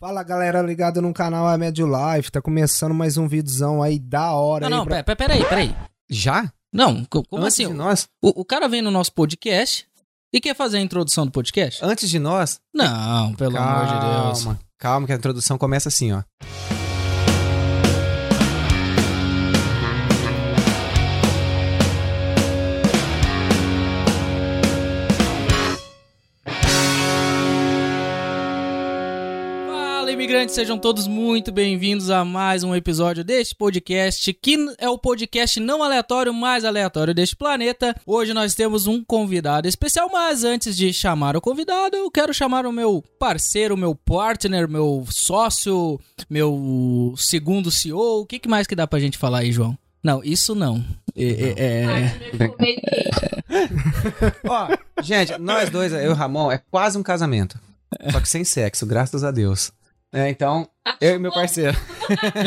Fala galera ligado no canal A Médio Life, tá começando mais um videozão aí da hora Não, aí não, pra- pera, peraí, peraí. Já? Não, co- como Antes assim? de nós? O, o cara vem no nosso podcast e quer fazer a introdução do podcast? Antes de nós? Não, pelo amor de Deus. Calma, calma que a introdução começa assim, ó. Imigrantes, sejam todos muito bem-vindos a mais um episódio deste podcast, que é o podcast não aleatório, mais aleatório deste planeta. Hoje nós temos um convidado especial, mas antes de chamar o convidado, eu quero chamar o meu parceiro, meu partner, meu sócio, meu segundo CEO. O que, mais que dá pra gente falar aí, João? Não, isso não. É- é- é... Ó, gente, nós dois, eu e o Ramon, é quase um casamento. Só que sem sexo, graças a Deus. É, então, eu e meu parceiro.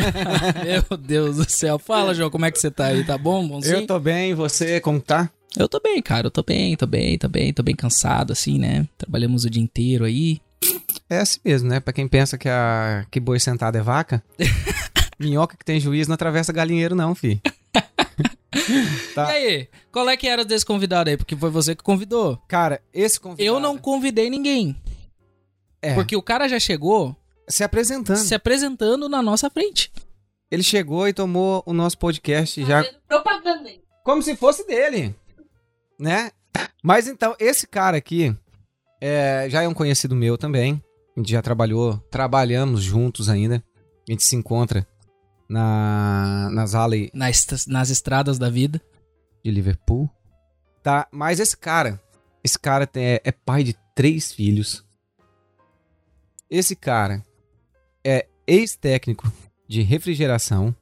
Meu Deus do céu. Fala, João, como é que você tá aí? Tá bom? Bonzinho? Eu tô bem, você, como tá? Eu tô bem, cara. Eu tô bem, tô bem, tô bem, tô bem cansado, assim, né? Trabalhamos o dia inteiro aí. É assim mesmo, né? Pra quem pensa que, a... que boi sentado é vaca, minhoca que tem juiz não atravessa galinheiro não, fi. Tá. E aí, qual é que era desse convidado aí? Porque foi você que convidou. Cara, esse convidado... Eu não convidei ninguém. É, Porque o cara já chegou se apresentando. se apresentando na nossa frente. Ele chegou e tomou o nosso podcast já Propaganda. como se fosse dele, né? Mas então, esse cara aqui é, já é um conhecido meu também. A gente já trabalhou, trabalhamos juntos ainda. A gente se encontra na, nas alley Nas, nas estradas da vida. de Liverpool. Tá, mas esse cara, esse cara tem- é, é pai de três filhos. Esse cara é ex-técnico de refrigeração.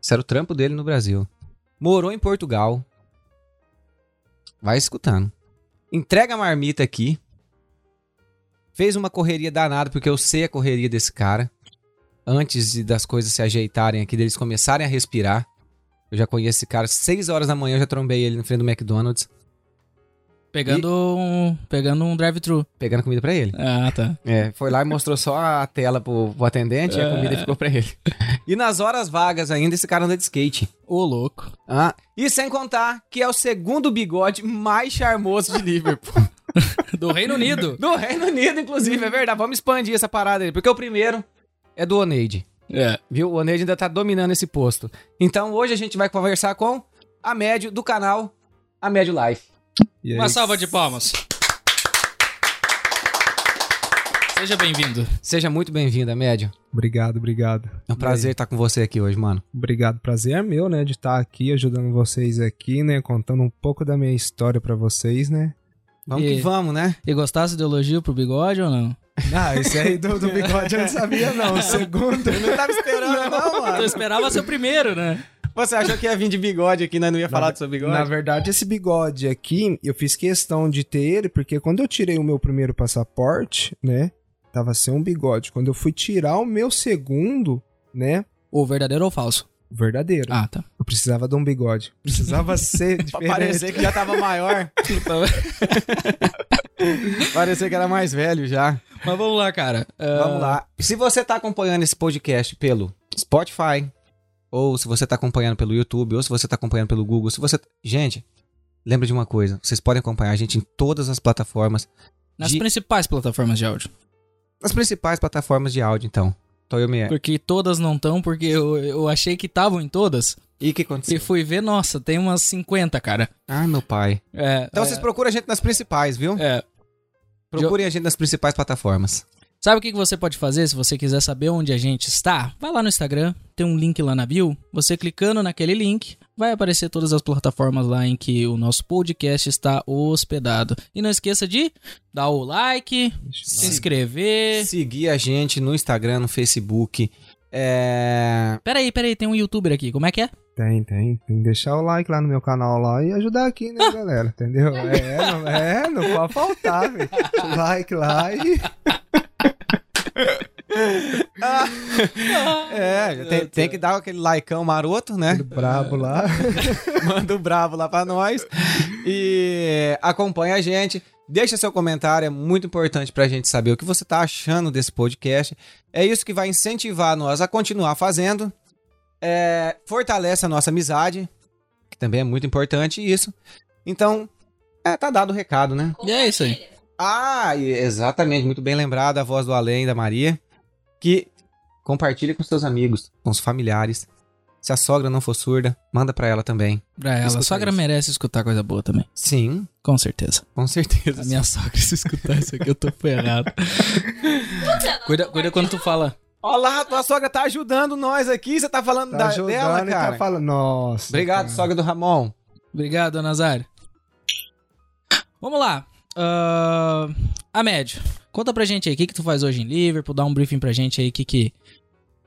Isso era o trampo dele no Brasil. Morou em Portugal. Vai escutando. Entrega a marmita aqui. Fez uma correria danada, porque eu sei a correria desse cara. Antes de- das coisas se ajeitarem aqui, deles começarem a respirar. Eu já conheço esse cara. Seis horas da manhã eu já trombei ele na frente do McDonald's, Pegando um, pegando um drive-thru. pegando comida pra ele. Ah, tá. É, foi lá e mostrou só a tela pro, pro atendente e a comida ficou pra ele. E nas horas vagas ainda, esse cara anda de skate. Ô, louco. Ah, e sem contar que é o segundo bigode mais charmoso de Liverpool. Do Reino Unido. Do Reino Unido, inclusive, é verdade. Vamos expandir essa parada aí, porque o primeiro é do Oneide. É. Viu? O Oneide ainda tá dominando esse posto. Então hoje a gente vai conversar com a médio do canal A Médio Life. E aí, Uma salva de palmas. Seja bem-vindo. Seja muito bem-vinda, médio. Obrigado, obrigado. É um prazer estar com você aqui hoje, mano. Obrigado, prazer é meu, né, de estar aqui ajudando vocês aqui, né, contando um pouco da minha história pra vocês, né? Vamos E- que vamos, né? E gostasse do elogio pro bigode ou não? Ah, esse aí do, do bigode eu não sabia não, o segundo. Eu não tava esperando, não, Eu esperava ser o primeiro, né? Você achou que ia vir de bigode aqui, nós não ia falar do seu bigode? Na verdade, esse bigode aqui, eu fiz questão de ter ele, porque quando eu tirei o meu primeiro passaporte, né, tava sem um bigode. Quando eu fui tirar o meu segundo, né, O verdadeiro ou falso? o verdadeiro, Ah, tá. eu precisava de um bigode. Precisava ser Pra diferente. parecer que já tava maior. parecer que era mais velho já. Mas vamos lá, cara. Ah, Vamos lá. Se você tá acompanhando esse podcast pelo Spotify, ou se você tá acompanhando pelo YouTube, ou se você tá acompanhando pelo Google, se você... Gente, lembra de uma coisa. Vocês podem acompanhar a gente em todas as plataformas. Nas de- principais plataformas de áudio. As principais plataformas de áudio, então. Toyo Me. Porque todas não estão, porque eu, eu achei que estavam em todas. E o que E aconteceu? fui ver, nossa, tem umas 50, cara. Ai, meu pai. É, Então é, vocês procuram a gente nas principais, viu? é. Procurem a gente nas principais plataformas. Sabe o que você pode fazer se você quiser saber onde a gente está? Vai lá no Instagram, tem um link lá na bio. Você clicando naquele link, vai aparecer todas as plataformas lá em que o nosso podcast está hospedado. E não esqueça de dar o like, se inscrever. Seguir a gente no Instagram, no Facebook. É... Peraí, peraí, tem um youtuber aqui, como é que é? Tem, tem. Tem que deixar o like lá no meu canal lá e ajudar aqui, né, galera? Entendeu? É, não, é, não pode faltar, velho. Like lá e. É, tem, tem que dar aquele likeão maroto, né? Brabo lá. Manda o bravo lá pra nós. E acompanha a gente. Deixa seu comentário, é muito importante pra gente saber o que você tá achando desse podcast. É isso que vai incentivar nós a continuar fazendo. É, fortalece a nossa amizade, que também é muito importante isso. Então, é, tá dado o recado, né? E é isso aí. Ah, exatamente, muito bem lembrado a voz do além da Maria, que compartilhe com seus amigos, com os familiares. Se a sogra não for surda, manda pra ela também. Pra ela, a sogra isso. merece escutar coisa boa também. Sim, Com certeza. com certeza. A minha sogra, se escutar isso aqui, eu tô ferrado. cuida, cuida quando tu fala. Olha lá, tua sogra tá ajudando nós aqui, você tá falando Tá da, ajudando dela, e cara. tá falando. Nossa. Obrigado, cara. sogra do Ramon. Obrigado, dona Nazário. Vamos lá. Ah, a médio. Conta pra gente aí, o que que tu faz hoje em Liverpool? Dá um briefing pra gente aí, o que que...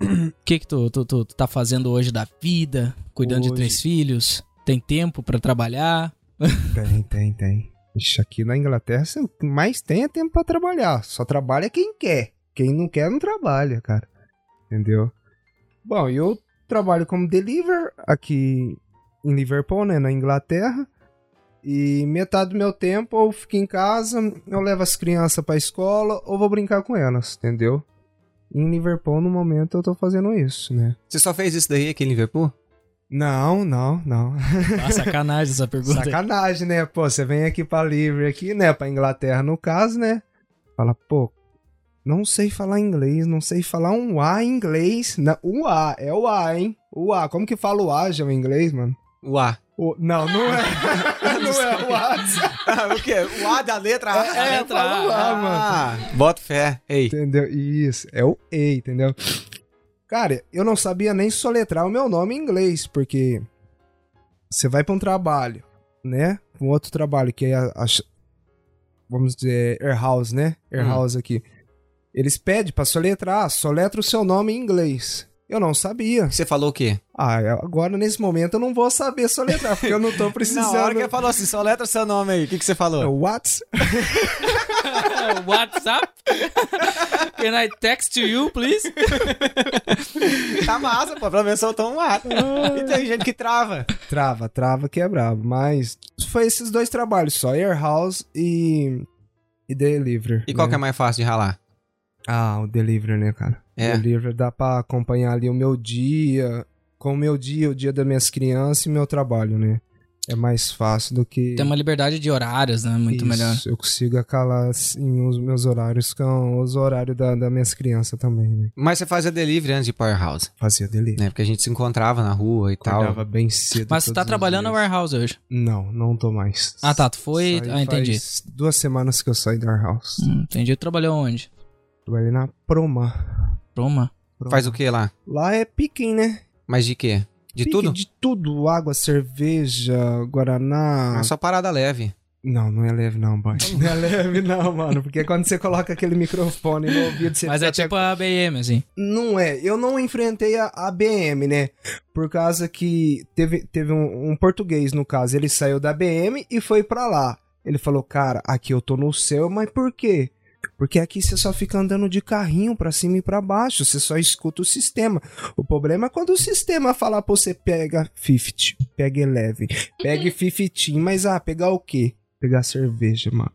O que que tu, tu, tu, tu tá fazendo hoje da vida? Cuidando de Hoje- três filhos? Tem tempo pra trabalhar? Tem, tem, tem. Ixi, aqui na Inglaterra, você mais tem é tempo pra trabalhar. Só trabalha quem quer. Quem não quer, não trabalha, cara. Entendeu? Bom, eu trabalho como deliver aqui em Liverpool, né, na Inglaterra. E metade do meu tempo eu fico em casa, eu levo as crianças pra escola ou vou brincar com elas, entendeu? Em Liverpool, no momento, eu tô fazendo isso, né? Você só fez isso daí aqui em Liverpool? Não, não, não. Ah, sacanagem essa pergunta. Sacanagem, né? Pô, você vem aqui pra Livre aqui, né? Pra Inglaterra, no caso, né? Fala, pô, não sei falar inglês, não sei falar um A em inglês. Não, o A, é o A, hein? O A. Como que fala o A já em inglês, mano? Uá. O- não, não é. não é o A. o quê? O A da letra A? É, letra A, mano. Ah, bota fé. Ei. Entendeu? Isso, é o E, entendeu? Cara, eu não sabia nem soletrar o meu nome em inglês, porque você vai pra um trabalho, né? Um outro trabalho que é a, a vamos dizer, Airhouse, né? Airhouse aqui. Eles pedem pra soletrar, soletra o seu nome em inglês. Eu não sabia. Você falou o quê? Ah, agora nesse momento eu não vou saber soletrar, porque eu não tô precisando. Na hora que ele falou assim, só letra seu nome aí. O que, que você falou? What? WhatsApp? Can I text to you, please? Tá massa, pô. Pelo menos soltou um A. E tem gente que trava. Trava, trava que é brabo. Mas foi esses dois trabalhos só, Airhouse e, e Delivery. E qual né? que é mais fácil de ralar? Ah, o Delivery, né, cara? É. Delivery dá pra acompanhar ali o meu dia, com o meu dia, o dia das minhas crianças e meu trabalho, né? É mais fácil do que... Tem uma liberdade de horários, né? Muito Isso, melhor. Eu consigo acalar, assim, os meus horários com os horários da, das minhas crianças também, né? Mas você fazia delivery antes de Powerhouse, Fazia Delivery. né? Porque a gente se encontrava na rua e tal. Acordava bem cedo Mas você tá trabalhando na warehouse hoje. Não, não tô mais. Ah, tá. Tu foi. Saí Ah, entendi. faz duas semanas que eu saí da Warehouse. Hum, entendi. Tu trabalhou onde? Trabalhei na Proma. Roma. Proma. Faz o que lá? Lá é picking, né? Mas de quê? De Pique tudo? De tudo. Água, cerveja, guaraná. É só parada leve. Não, não é leve não, boy. Não é leve não, mano. Porque quando você coloca aquele microfone no ouvido, você Mas é até- tipo a BM, assim. Não é. Eu não enfrentei a, a BM, né? Por causa que teve, teve um, um português, no caso. Ele saiu da BM e foi pra lá. Ele falou, cara, aqui eu tô no céu, mas por quê? Porque aqui você só fica andando de carrinho pra cima e pra baixo, você só escuta o sistema. O problema é quando o sistema falar pra você pega 50, pega 11, pega 15, mas ah, pegar o quê? Pegar cerveja, mano.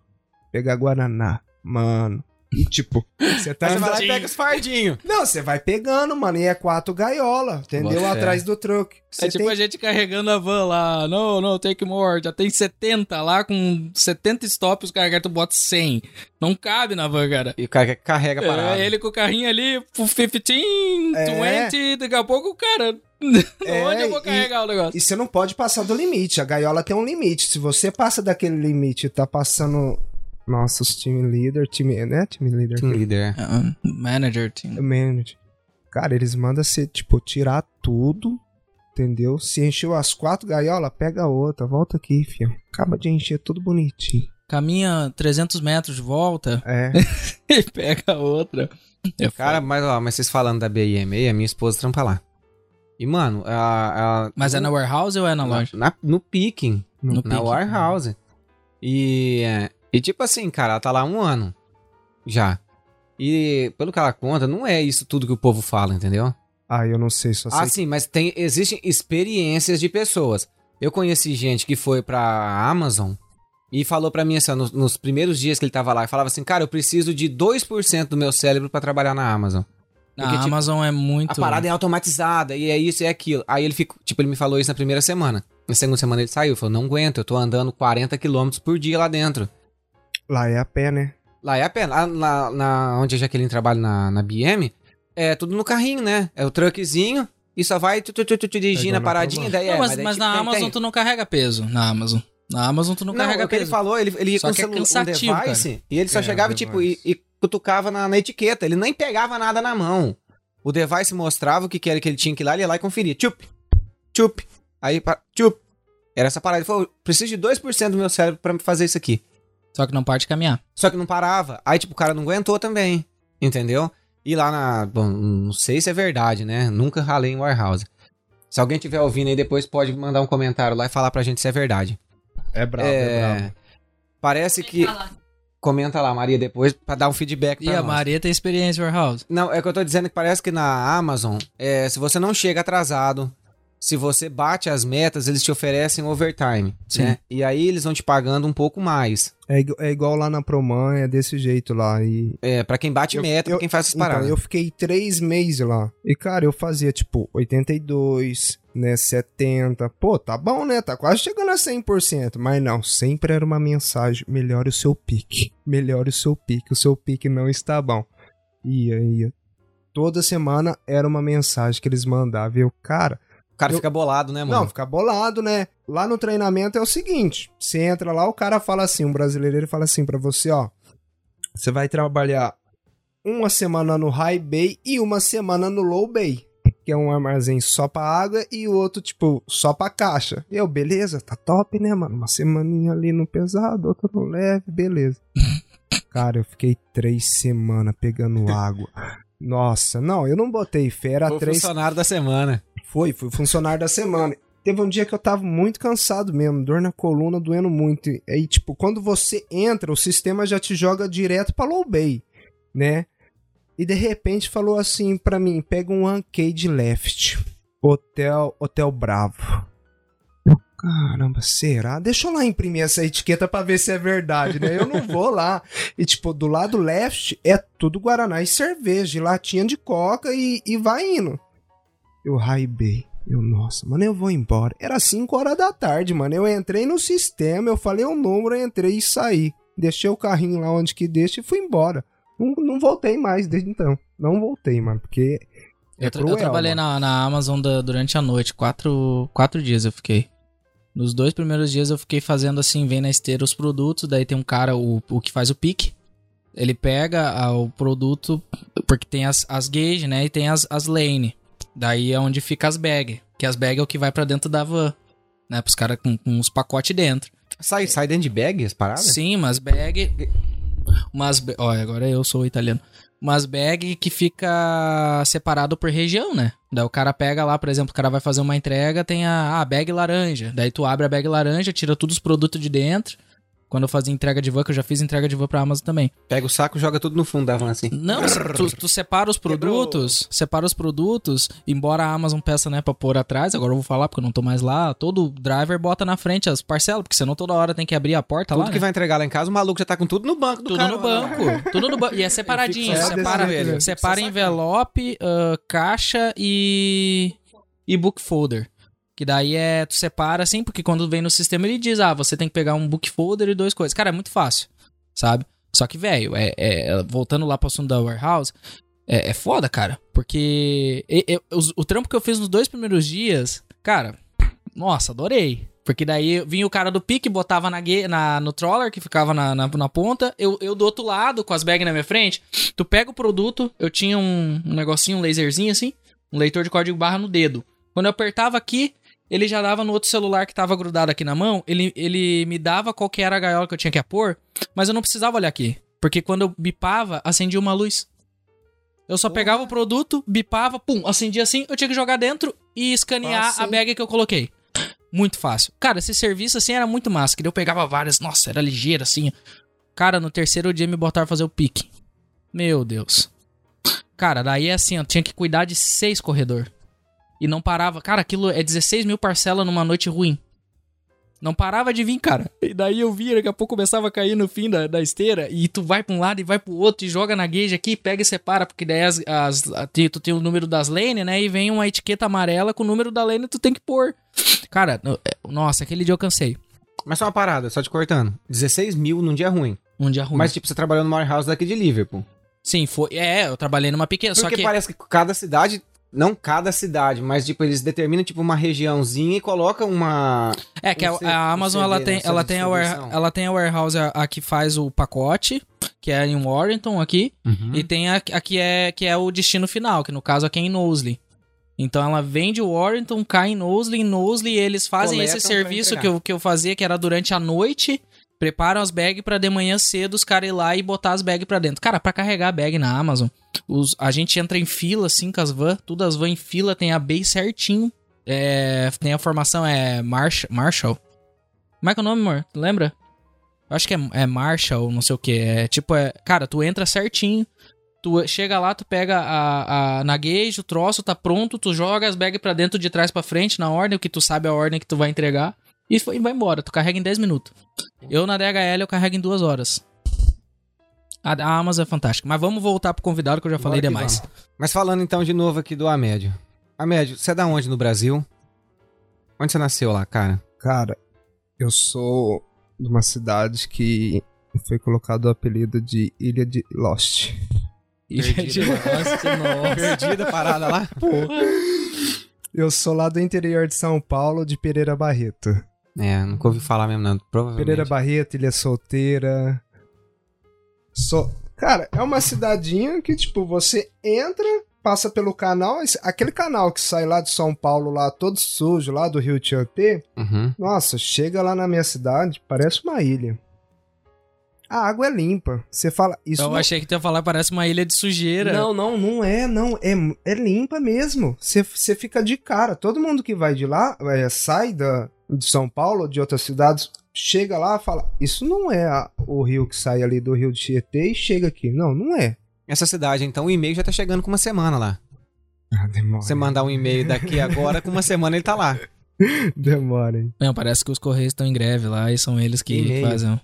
Pegar guaraná, mano. E tipo, você tá Aí você vai lá e pega os fardinhos. Não, você vai pegando, mano, e é quatro gaiola, entendeu? Fé. Atrás do truque. Você é tipo tem... a gente carregando a van lá. Não, não, take more. Já tem 70 lá, com 70 stops, os caras tu bota 100. Não cabe na van, cara. E o cara carrega a parada. É, ele com o carrinho ali, 15, É. 20, daqui a pouco o cara. É, Onde eu vou e- carregar o negócio? E você não pode passar do limite. A gaiola tem um limite. Se você passa daquele limite e tá passando. Nossa, os team leader, time, né? Team leader. Team leader. Ah, manager, team. Manager. Cara, eles mandam você, tipo, tirar tudo. Entendeu? Se encheu as quatro gaiolas, pega outra. Volta aqui, filho. Acaba de encher tudo bonitinho. Caminha 300 metros de volta É. e pega outra. É Cara, mas, ó, mas vocês falando da BIM, a minha esposa trampa lá. E, mano, a, a- Mas é na warehouse ou é na loja? na- no picking. No na picking. warehouse. E, é, e tipo assim, cara, ela tá lá há um ano já. E pelo que ela conta, não é isso tudo que o povo fala, entendeu? Ah, eu não sei, só sei. Ah, sim, mas tem, existem experiências de pessoas. Eu conheci gente que foi pra Amazon E falou pra mim assim, nos, nos primeiros dias que ele tava lá, ele falava assim, cara, eu preciso de 2% do meu cérebro pra trabalhar na Amazon. A Porque, tipo, Amazon é muito. A parada é automatizada, e é isso e é aquilo. Aí ele ficou, tipo, ele me falou isso na primeira semana. Na segunda semana ele saiu, falou, não aguento, eu tô andando 40 km por dia lá dentro. Lá é a pé, né? Lá é a pé, lá, lá- na, onde a Jaqueline trabalha na, na BM, é tudo no carrinho, né? É o truckzinho, e só vai tu, tu, tu, tu, tu, dirigindo igual a na paradinha, daí Não, é. mas, daí, mas tipo, na tem- Amazon tem. tu não carrega peso. Na Amazon. Na Amazon tu não, Não, carrega é o que ele peso. falou, ele, ele ia Só com é um cansativo, device, e ele só É, chegava, tipo, e, e cutucava na, na etiqueta, ele nem pegava nada na mão. O device mostrava o que, que era que ele tinha que ir lá, ele ia lá e conferia. Tchup, tchup, aí, tchup. Era essa parada. Ele falou, preciso de 2% do meu cérebro pra fazer isso aqui. Só que não parte caminhar. Só que não parava. Aí, tipo, o cara não aguentou também. Entendeu? E lá na. Bom, não sei se é verdade, né? Nunca ralei em warehouse. Se alguém tiver ouvindo aí, depois pode mandar um comentário lá e falar pra gente se é verdade. É brabo, é, brabo. Parece que. Comenta lá, Maria, depois, pra dar um feedback E pra a nós. Maria tem experiência em warehouse. Não, é que eu tô dizendo que parece que na Amazon, é, se você não chega atrasado, se você bate as metas, eles te oferecem overtime, Sim. né? E aí eles vão te pagando um pouco mais. É, é igual lá na Proman, é desse jeito lá. E É, pra quem bate Eu- meta, eu- pra quem faz essas Então, paradas. eu fiquei três meses lá. E, cara, eu fazia, tipo, 82, né, 70. Pô, tá bom, né? Tá quase chegando a 100%. Mas não, sempre era uma mensagem. Melhore o seu pique. Melhore o seu pique. O seu pique não está bom. Ia, ia. Toda semana era uma mensagem que eles mandavam. E eu, cara, O cara eu- fica bolado, né, mano? não, fica bolado, né? Lá no treinamento é o seguinte: você entra lá, o cara fala assim, um brasileiro ele fala assim pra você, ó. Você vai trabalhar uma semana no high bay e uma semana no low bay. Que é um armazém só pra água e o outro, tipo, só pra caixa. Eu, beleza, tá top, né, mano? Uma semaninha ali no pesado, outra no leve, beleza. Cara, eu fiquei três semanas pegando água. Nossa, não, eu não botei fé, era Foi três funcionário da semana. Foi, fui funcionário da semana. Teve um dia que eu tava muito cansado mesmo, dor na coluna, doendo muito. E aí, tipo, quando você entra, o sistema já te joga direto pra low bay, né? E de repente falou assim pra mim, pega um arcade left, hotel, hotel Bravo. Caramba, será? Deixa eu lá imprimir essa etiqueta pra ver se é verdade, né? Eu não vou lá. E, tipo, do lado left é tudo Guaraná e cerveja, e latinha de coca e, e vai indo. Eu raibei. Eu, nossa, mano, eu vou embora. Era 5 horas da tarde, mano. Eu entrei no sistema, eu falei o número, eu entrei e saí. Deixei o carrinho lá onde que deixa e fui embora. Não, não voltei mais desde então. Não voltei, mano, porque é Eu, tra- eu cruel, trabalhei na, na Amazon da- durante a noite. Quatro, quatro dias eu fiquei. Nos dois primeiros dias eu fiquei fazendo assim, vem na esteira os produtos. Daí tem um cara, o, o que faz o pique. Ele pega ah, o produto, porque tem as, as gauge, né? E tem as, as lane. Daí é onde fica as bag. Que as bag é o que vai pra dentro da van. Né? Pros caras com, com os pacotes dentro. Sai, sai dentro de bag as paradas? Sim, umas bag. Umas. ba- Olha, agora eu sou italiano. Umas bag que fica separado por região, né? Daí o cara pega lá, por exemplo, o cara vai fazer uma entrega, tem a ah, bag laranja. Daí tu abre a bag laranja, tira todos os produtos de dentro. Quando eu fazia entrega de van, que eu já fiz entrega de van pra Amazon também. Pega o saco e joga tudo no fundo da van assim. Não, tu, tu separa os produtos, separa os produtos, embora a Amazon peça, né, pra pôr atrás, agora eu vou falar porque eu não tô mais lá, todo driver bota na frente as parcelas, porque senão toda hora tem que abrir a porta Tudo lá, que né? vai entregar lá em casa, o maluco já tá com tudo no banco do Tudo cara. no lá, né? banco. Tudo no banco. E é separadinho. Separa separa envelope, ah, caixa e. e book folder. Que daí é. Tu separa assim, porque quando vem no sistema ele diz: ah, você tem que pegar um book folder e duas coisas. Cara, é muito fácil, sabe? Só que, velho, é, é- voltando lá pro assunto da warehouse, é, é foda, cara. Porque os- o trampo que eu fiz nos dois primeiros dias, cara, nossa, adorei. Porque daí vinha o cara do pique, botava na, na- no troller, que ficava na, na, na ponta. Eu, eu do outro lado, com as bags na minha frente. Tu pega o produto, eu tinha um, um negocinho, um laserzinho assim, um leitor de código barra no dedo. Quando eu apertava aqui, ele já dava no outro celular que tava grudado aqui na mão. Ele, ele me dava qual que era a gaiola que eu tinha que pôr, mas eu não precisava olhar aqui. Porque quando eu bipava, acendia uma luz. Eu só pegava o produto, bipava, pum, acendia assim, eu tinha que jogar dentro e escanear Fácil, a bag que eu coloquei. Muito fácil. Cara, esse serviço assim era muito massa, que eu pegava várias, nossa, era ligeiro assim. Cara, no terceiro dia me botaram fazer o pique. Meu Deus. Cara, daí é assim, eu tinha que cuidar de seis corredor. E não parava. Cara, aquilo é 16 mil parcelas numa noite ruim. Não parava de vir, cara. E daí eu via, daqui a pouco começava a cair no fim da, da esteira. E tu vai pra um lado e vai pro outro e joga na gauge aqui, pega e separa. Porque daí as, as, tu tem o número das lanes, né? E vem uma etiqueta amarela com o número da lane tu tem que pôr. Cara, é, nossa, aquele dia eu cansei. Mas só uma parada, só te cortando. 16 mil num dia ruim. Um dia ruim. Mas, tipo, você trabalhou no Maior House daqui de Liverpool. Sim, foi. É, eu trabalhei numa pequena. Só Porque que. parece que cada cidade. Não cada cidade, mas, tipo, eles determinam, tipo, uma regiãozinha e colocam uma. É que a, um C- a Amazon um ela CD tem, ela tem, a, ware- ela tem a warehouse a, a que faz o pacote, que é em Warrington aqui, Uhum. e tem a, a que, é, que é o destino final, que no caso aqui é em Knowsley. Então ela vem de Warrington, cai em Knowsley, em Knowsley eles fazem Coletam esse serviço que eu, que eu fazia, que era durante a noite, preparam as bags pra de manhã cedo os caras ir lá e botar as bags pra dentro. Cara, pra carregar a bag na Amazon, os, a gente entra em fila assim com as van, tudo as van em fila, tem a base certinho, é, tem a formação, é Marsh, Marshall. Como é que é o nome, amor? Lembra? Acho que é, é Marshall, não sei o que. É tipo, é. Cara, tu entra certinho. Tu chega lá, tu pega a, a na gauge, o troço tá pronto, tu joga as bags pra dentro de trás pra frente, na ordem, que tu sabe a ordem que tu vai entregar. E foi- vai embora. Tu carrega em 10 minutos. Eu na DHL eu carrego em 2 horas. A, a Amazon é fantástica. Mas vamos voltar pro convidado que eu já falei Bora que demais. vamos. Mas falando então de novo aqui do Amédio. Amédio, você é da onde no Brasil? Onde você nasceu lá, cara? Cara, eu sou de uma cidade que foi colocado o apelido de Ilha de Lost. Perdido. Nossa, nossa. Perdida, parada lá? Eu sou lá do interior de São Paulo, de Pereira Barreto. É, nunca ouvi falar mesmo, não. Provavelmente. Pereira Barreto, Ilha Solteira. Só... Cara, é uma cidadinha que, tipo, você entra, passa pelo canal, aquele canal que sai lá de São Paulo, lá todo sujo, lá do Rio Tietê. Uhum. Nossa, chega lá na minha cidade, parece uma ilha. A água é limpa. Você fala, isso Eu não- achei que tu ia falar, parece uma ilha de sujeira. Não, não, não é, não. É, é limpa mesmo. Você você fica de cara. Todo mundo que vai de lá, é, sai da, de São Paulo, de outras cidades, chega lá e fala: Isso não é a- o rio que sai ali do rio de Tietê e chega aqui. Não, não é. Essa cidade, então, o e-mail já tá chegando com uma semana lá. Ah, demora. Você mandar um e-mail daqui agora, com uma semana ele tá lá. Demora, hein? Não, parece que os Correios estão em greve lá e são eles que E-mail. fazem.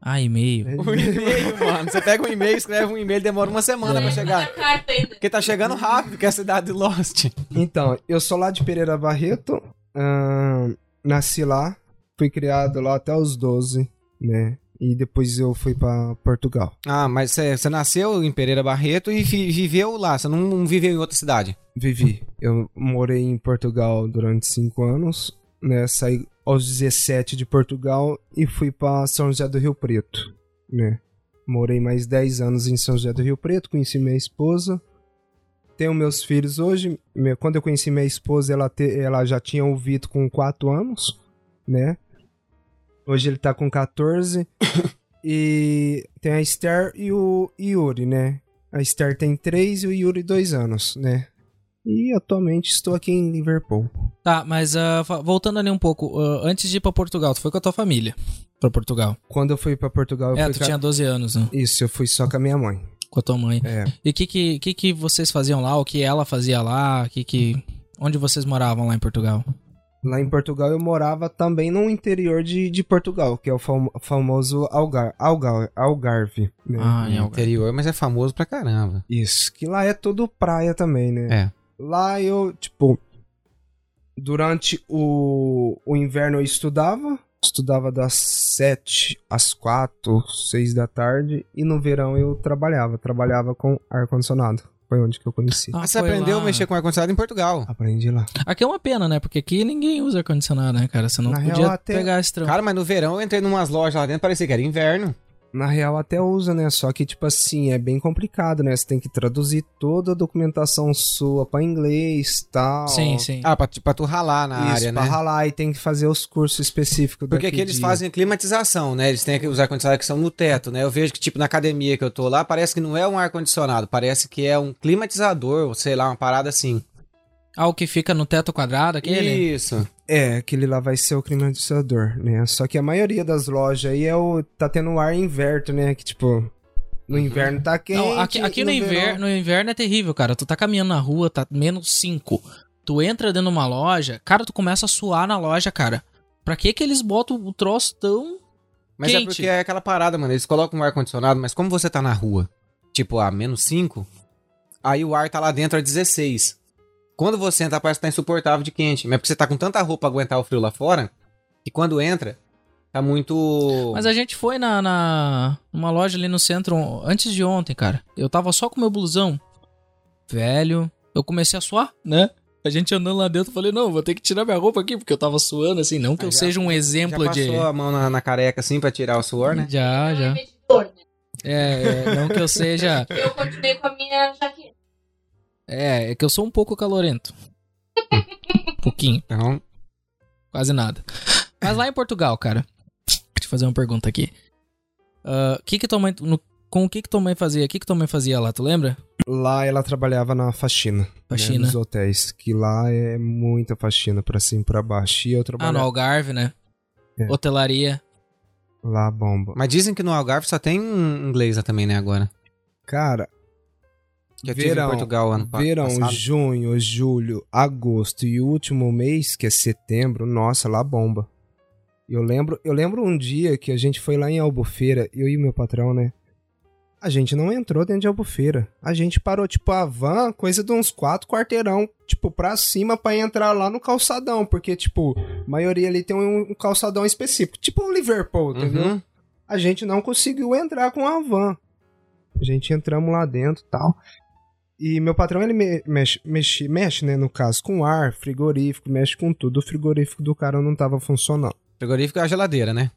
Ah, e-mail. O e-mail, mano. Você pega um e-mail, escreve um e-mail, demora uma semana É. pra chegar. carta ainda. Porque tá chegando rápido, que é a cidade de Lost. Então, eu sou lá de Pereira Barreto. ahn, nasci lá. Fui criado lá até os 12, né? E depois eu fui pra Portugal. Ah, mas você nasceu em Pereira Barreto e vi- viveu lá, você não, viveu em outra cidade. Vivi. Eu morei em Portugal durante cinco anos, né? Saí aos 17 de Portugal e fui pra São José do Rio Preto, né? Morei mais 10 anos em São José do Rio Preto, conheci minha esposa. Tenho meus filhos hoje. Quando eu conheci minha esposa, ela, te- ela já tinha o Vitor com 4 anos, né? Hoje ele tá com 14. e tem a Esther e o Yuri, né? A Esther tem 3 e o Yuri 2 anos, né? E atualmente estou aqui em Liverpool. Tá, mas fa- voltando ali um pouco, ah, antes de ir pra Portugal, tu foi com a tua família pra Portugal. Quando eu fui pra Portugal, eu é, fui tu ca- tinha 12 anos, né? Isso, eu fui só com a minha mãe. Com a tua mãe. É. E o que que, que que vocês faziam lá? O que ela fazia lá? Que que... Onde vocês moravam lá em Portugal? Lá em Portugal eu morava também no interior de, de Portugal, que é o fam- famoso Algar, Algar, Algarve. Né? Ah, Algarve. interior, mas é famoso pra caramba. Isso, que lá é tudo praia também, né? É. Lá eu, tipo, durante o, o inverno eu estudava, estudava das 7 às 4, 6 da tarde, e no verão eu trabalhava, trabalhava com ar-condicionado. Foi onde que eu conheci. Ah, você aprendeu lá. a mexer com ar-condicionado em Portugal. Aprendi lá. Aqui é uma pena, né? Porque aqui ninguém usa ar-condicionado, né, cara? Você não Na podia real, até- pegar esse trampo. Cara, mas no verão eu entrei em umas lojas lá dentro, parecia que era inverno. Na real até usa, né? Só que, tipo assim, é bem complicado, né? Você tem que traduzir toda a documentação sua pra inglês tal. Sim, sim. Ah, pra, pra tu ralar na Isso, área, pra né? ralar e tem que fazer os cursos específicos Porque aqui eles de- fazem climatização, né? Eles têm que usar ar-condicionado que são no teto, né? Eu vejo que, tipo, na academia que eu tô lá, parece que não é um ar-condicionado, parece que é um climatizador, ou sei lá, uma parada assim. Ah, o que fica no teto quadrado, aquele? Isso. É, aquele lá vai ser o climatizador, né? Só que a maioria das lojas aí é o. tá tendo o ar inverto, né? Que tipo. No inverno tá quente. Não, aqui, aqui no, verão- inverno, no inverno é terrível, cara. Tu tá caminhando na rua, tá menos 5. Tu entra dentro de uma loja, cara, tu começa a suar na loja, cara. Pra que que eles botam o troço tão... Mas é Quente. porque é aquela parada, mano. Eles colocam um ar-condicionado, mas como você tá na rua, tipo, a menos 5, aí o ar tá lá dentro a 16. Quando você entra, parece que tá insuportável de quente. Mas é porque você tá com tanta roupa pra aguentar o frio lá fora, que quando entra, tá muito. Mas a gente foi na, na numa loja ali no centro antes de ontem, cara. Eu tava só com meu blusão. Velho, eu comecei a suar, né? A gente andando lá dentro, eu falei, não, vou ter que tirar minha roupa aqui, porque eu tava suando, assim. Não que Ah, eu já- seja um Já exemplo passou de. a mão na, na careca assim pra tirar o suor, né? Já, já. É, é, não que eu seja. Eu continuei com a minha jaqueta. É, é que eu sou um pouco calorento. Um pouquinho, Então, quase nada. Mas lá em Portugal, cara. Deixa eu te fazer uma pergunta aqui. Ah, que que tua mãe. no- com o que que tua mãe fazia? O que que tua mãe fazia lá, tu lembra? Lá ela trabalhava na faxina. Faxina. Né, nos hotéis. Que lá é muita faxina pra cima e pra baixo. E eu Ah, no trabalhava Algarve, né? É. Hotelaria. lá, bomba. mas dizem que no Algarve só tem um inglês também, né, agora. Cara, Que eu tive Verão, em Portugal ano verão, passado. junho, julho, agosto e o último mês, que é setembro, nossa, lá bomba. Eu lembro, eu lembro um dia que a gente foi lá em Albufeira, eu e meu patrão, né? A gente não entrou dentro de Albufeira. A gente parou, tipo, a van, coisa de uns quatro quarteirão, tipo, pra cima pra entrar lá no calçadão. Porque, tipo, a maioria ali tem um, um calçadão específico. Tipo o Liverpool, entendeu? Uhum. a gente não conseguiu entrar com a van. A gente entramos lá dentro e tal. E meu patrão, ele me- mexe, mexe, mexe, né, no caso, com ar, frigorífico, mexe com tudo. O frigorífico do cara não tava funcionando. Frigorífico é a geladeira, né?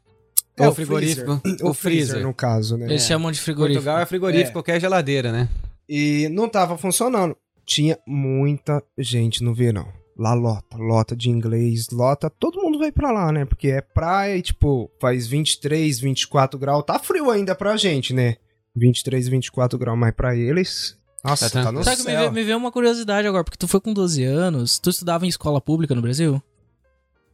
É, É, o o frigorífico. freezer. O, freezer. no caso, né? Eles chamam de frigorífico. Portugal é frigorífico, É. qualquer geladeira, né? E não tava funcionando. Tinha muita gente no verão. Lá lota, lota de inglês, lota. Todo mundo vai pra lá, né? Porque é praia e, tipo, faz 23, 24 graus. Tá frio ainda pra gente, né? 23, 24 graus, mas pra eles. Nossa, Tá tá, no Sabe me céu. veio, me veio uma curiosidade agora, porque tu foi com 12 anos, tu estudava em escola pública no Brasil?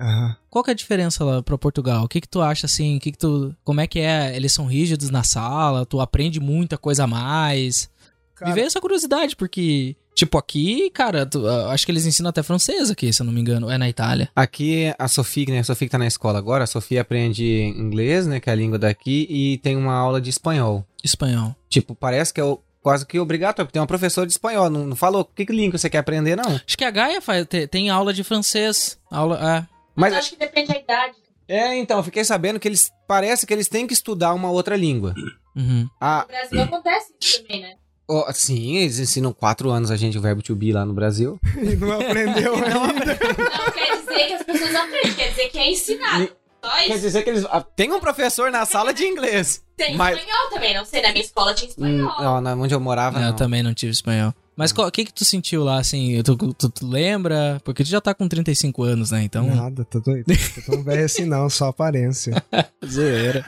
Aham. Qual que é a diferença lá pra Portugal? O que que tu acha assim? O que que tu, como é que é? Eles são rígidos na sala? Tu aprende muita coisa a mais? Cara, Me veio essa curiosidade porque tipo aqui, cara, tu- ah, acho que eles ensinam até francês aqui, se eu não me engano, é na Itália. Aqui, a Sofia, né? A Sofia que tá na escola agora, a Sofia aprende inglês, né? Que é a língua daqui, e tem uma aula de espanhol. Espanhol. Tipo, parece que é o- quase que obrigatório, porque tem uma professora de espanhol. Não, não falou que língua você quer aprender, não. Acho que a Gaia faz, te- tem aula de francês. Aula, é. Mas Mas, acho que depende da idade. é, então, eu fiquei sabendo que eles, parece que eles têm que estudar uma outra língua. Uhum. Ah, No Brasil acontece isso também, né? ó, sim, eles ensinam quatro anos a gente o verbo to be lá no Brasil. E não aprendeu ainda. Não quer dizer que as pessoas aprendem, quer dizer que é ensinado. Só Quer dizer que eles... ah, Tem um professor na sala de inglês. Tem mas- espanhol também, não sei, na minha escola tinha Hum, espanhol. Não, na- onde eu morava, Eu não. também não tive espanhol. Mas o que que tu sentiu lá, assim? Tu, tu- tu lembra? Porque tu já tá com 35 anos, né? Então. Nada, tô doido. Tô tão velho assim não, só aparência. Zoeira.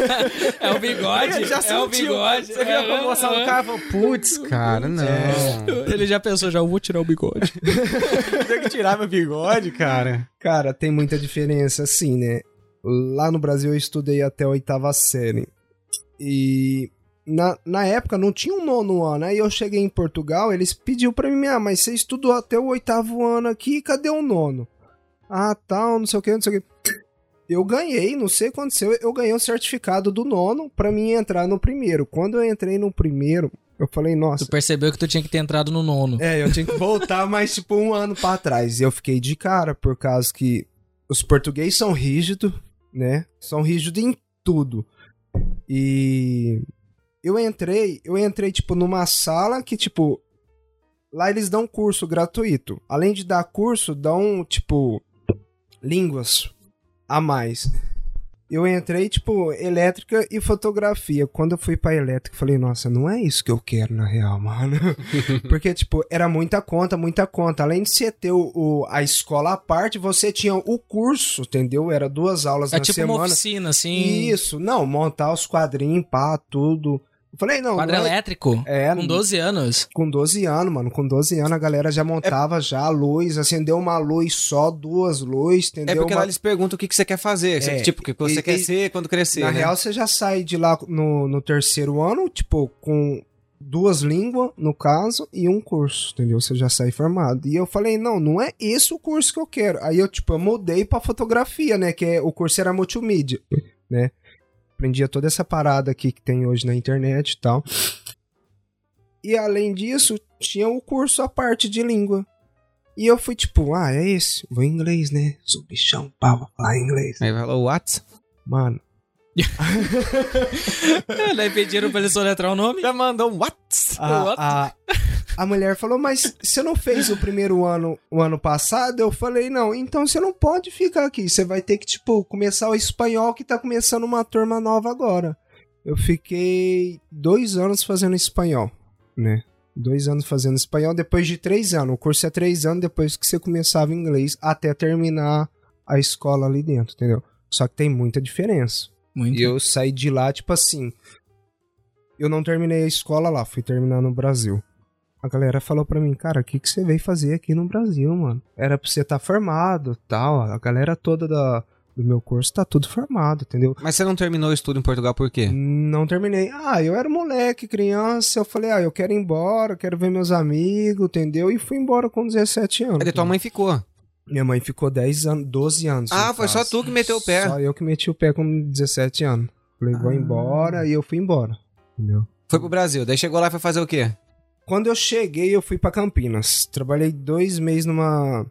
é o bigode. Já é o sentiu. bigode. Você viu a comoção do cara e falou, putz, cara, não. Ele já pensou, já vou tirar o bigode. Tem que tirar meu bigode, cara. Cara, tem muita diferença, assim, né? Lá no Brasil eu estudei até a oitava série. E na, na época não tinha um nono ano. Aí eu cheguei em Portugal, eles pediu pra mim, ah, mas você estudou até o oitavo ano aqui, cadê o nono? Ah, tal, não sei o que, não sei o que. Eu ganhei, não sei o que aconteceu, eu ganhei o certificado do nono pra mim entrar no primeiro. Quando eu entrei no primeiro, eu falei, nossa, Tu percebeu que tu tinha que ter entrado no nono. é, eu tinha que voltar mais tipo um ano pra trás. E eu fiquei de cara, por causa que os portugueses são rígidos, né? São rígidos em tudo. E eu entrei, eu entrei, tipo, numa sala que, tipo, lá eles dão curso gratuito. Além de dar curso, dão, tipo, línguas a mais. Eu entrei, tipo, elétrica e fotografia. Quando eu fui pra elétrica, eu falei, nossa, não é isso que eu quero na real, mano. Porque, tipo, era muita conta, muita conta. Além de você ter o, o- a escola à parte, você tinha o curso, entendeu? Era duas aulas É na tipo semana. uma oficina, assim. Isso, não, montar os quadrinhos, pá, tudo. Eu falei, não. Quadro não é- elétrico. É, Com 12 anos. com 12 anos, mano. Com 12 anos a galera já montava já a luz, acendeu uma luz só, duas luzes, É entendeu? porque Uma- lá eles perguntam o que, que você quer fazer. É, tipo, o que você e- quer e- ser quando crescer, Na né? real, você já sai de lá no, no terceiro ano, tipo, com duas línguas, no caso, e um curso, entendeu? Você já sai formado. E eu falei, não, não é esse o curso que eu quero. Aí eu, tipo, eu mudei pra fotografia, né? Que é, o curso era multimídia, né? Aprendia toda essa parada aqui que tem hoje na internet e tal. E além disso, tinha o curso à parte de língua. E eu fui tipo, ah, é esse? Vou em inglês, né? Sou bichão, pá, vou falar inglês. Aí falou, what? Mano, Daí pediram pra ele soletrar o nome. Já mandou um what? a, a, a mulher falou, mas você não fez o primeiro ano o ano passado? Eu falei, não, então você não pode ficar aqui. Você vai ter que, tipo, começar o espanhol que tá começando uma turma nova agora. Eu fiquei dois anos fazendo espanhol, né? Dois anos fazendo espanhol, depois de três anos. O curso é três anos depois que você começava inglês até terminar a escola ali dentro, entendeu? Só que tem muita diferença. Muito. E eu saí de lá, tipo assim. Eu não terminei a escola lá, fui terminar no Brasil. A galera falou pra mim, cara, o que, que você veio fazer aqui no Brasil, mano? Era pra você estar tá formado tal. A galera toda da, do meu curso tá tudo formado, entendeu? Mas você não terminou o estudo em Portugal por quê? Não terminei. Ah, eu era moleque, criança. Eu falei, ah, eu quero ir embora, quero ver meus amigos, entendeu? E fui embora com 17 anos. Aí tua mãe ficou. Minha mãe ficou 10 anos, 12 anos. Ah, foi só caso. tu que meteu o pé. Só eu que meti o pé com 17 anos. Falei, vou Ah. embora e eu fui embora. Entendeu? Foi pro Brasil. Daí chegou lá e foi fazer o quê? Quando eu cheguei, eu fui pra Campinas. Trabalhei dois meses numa,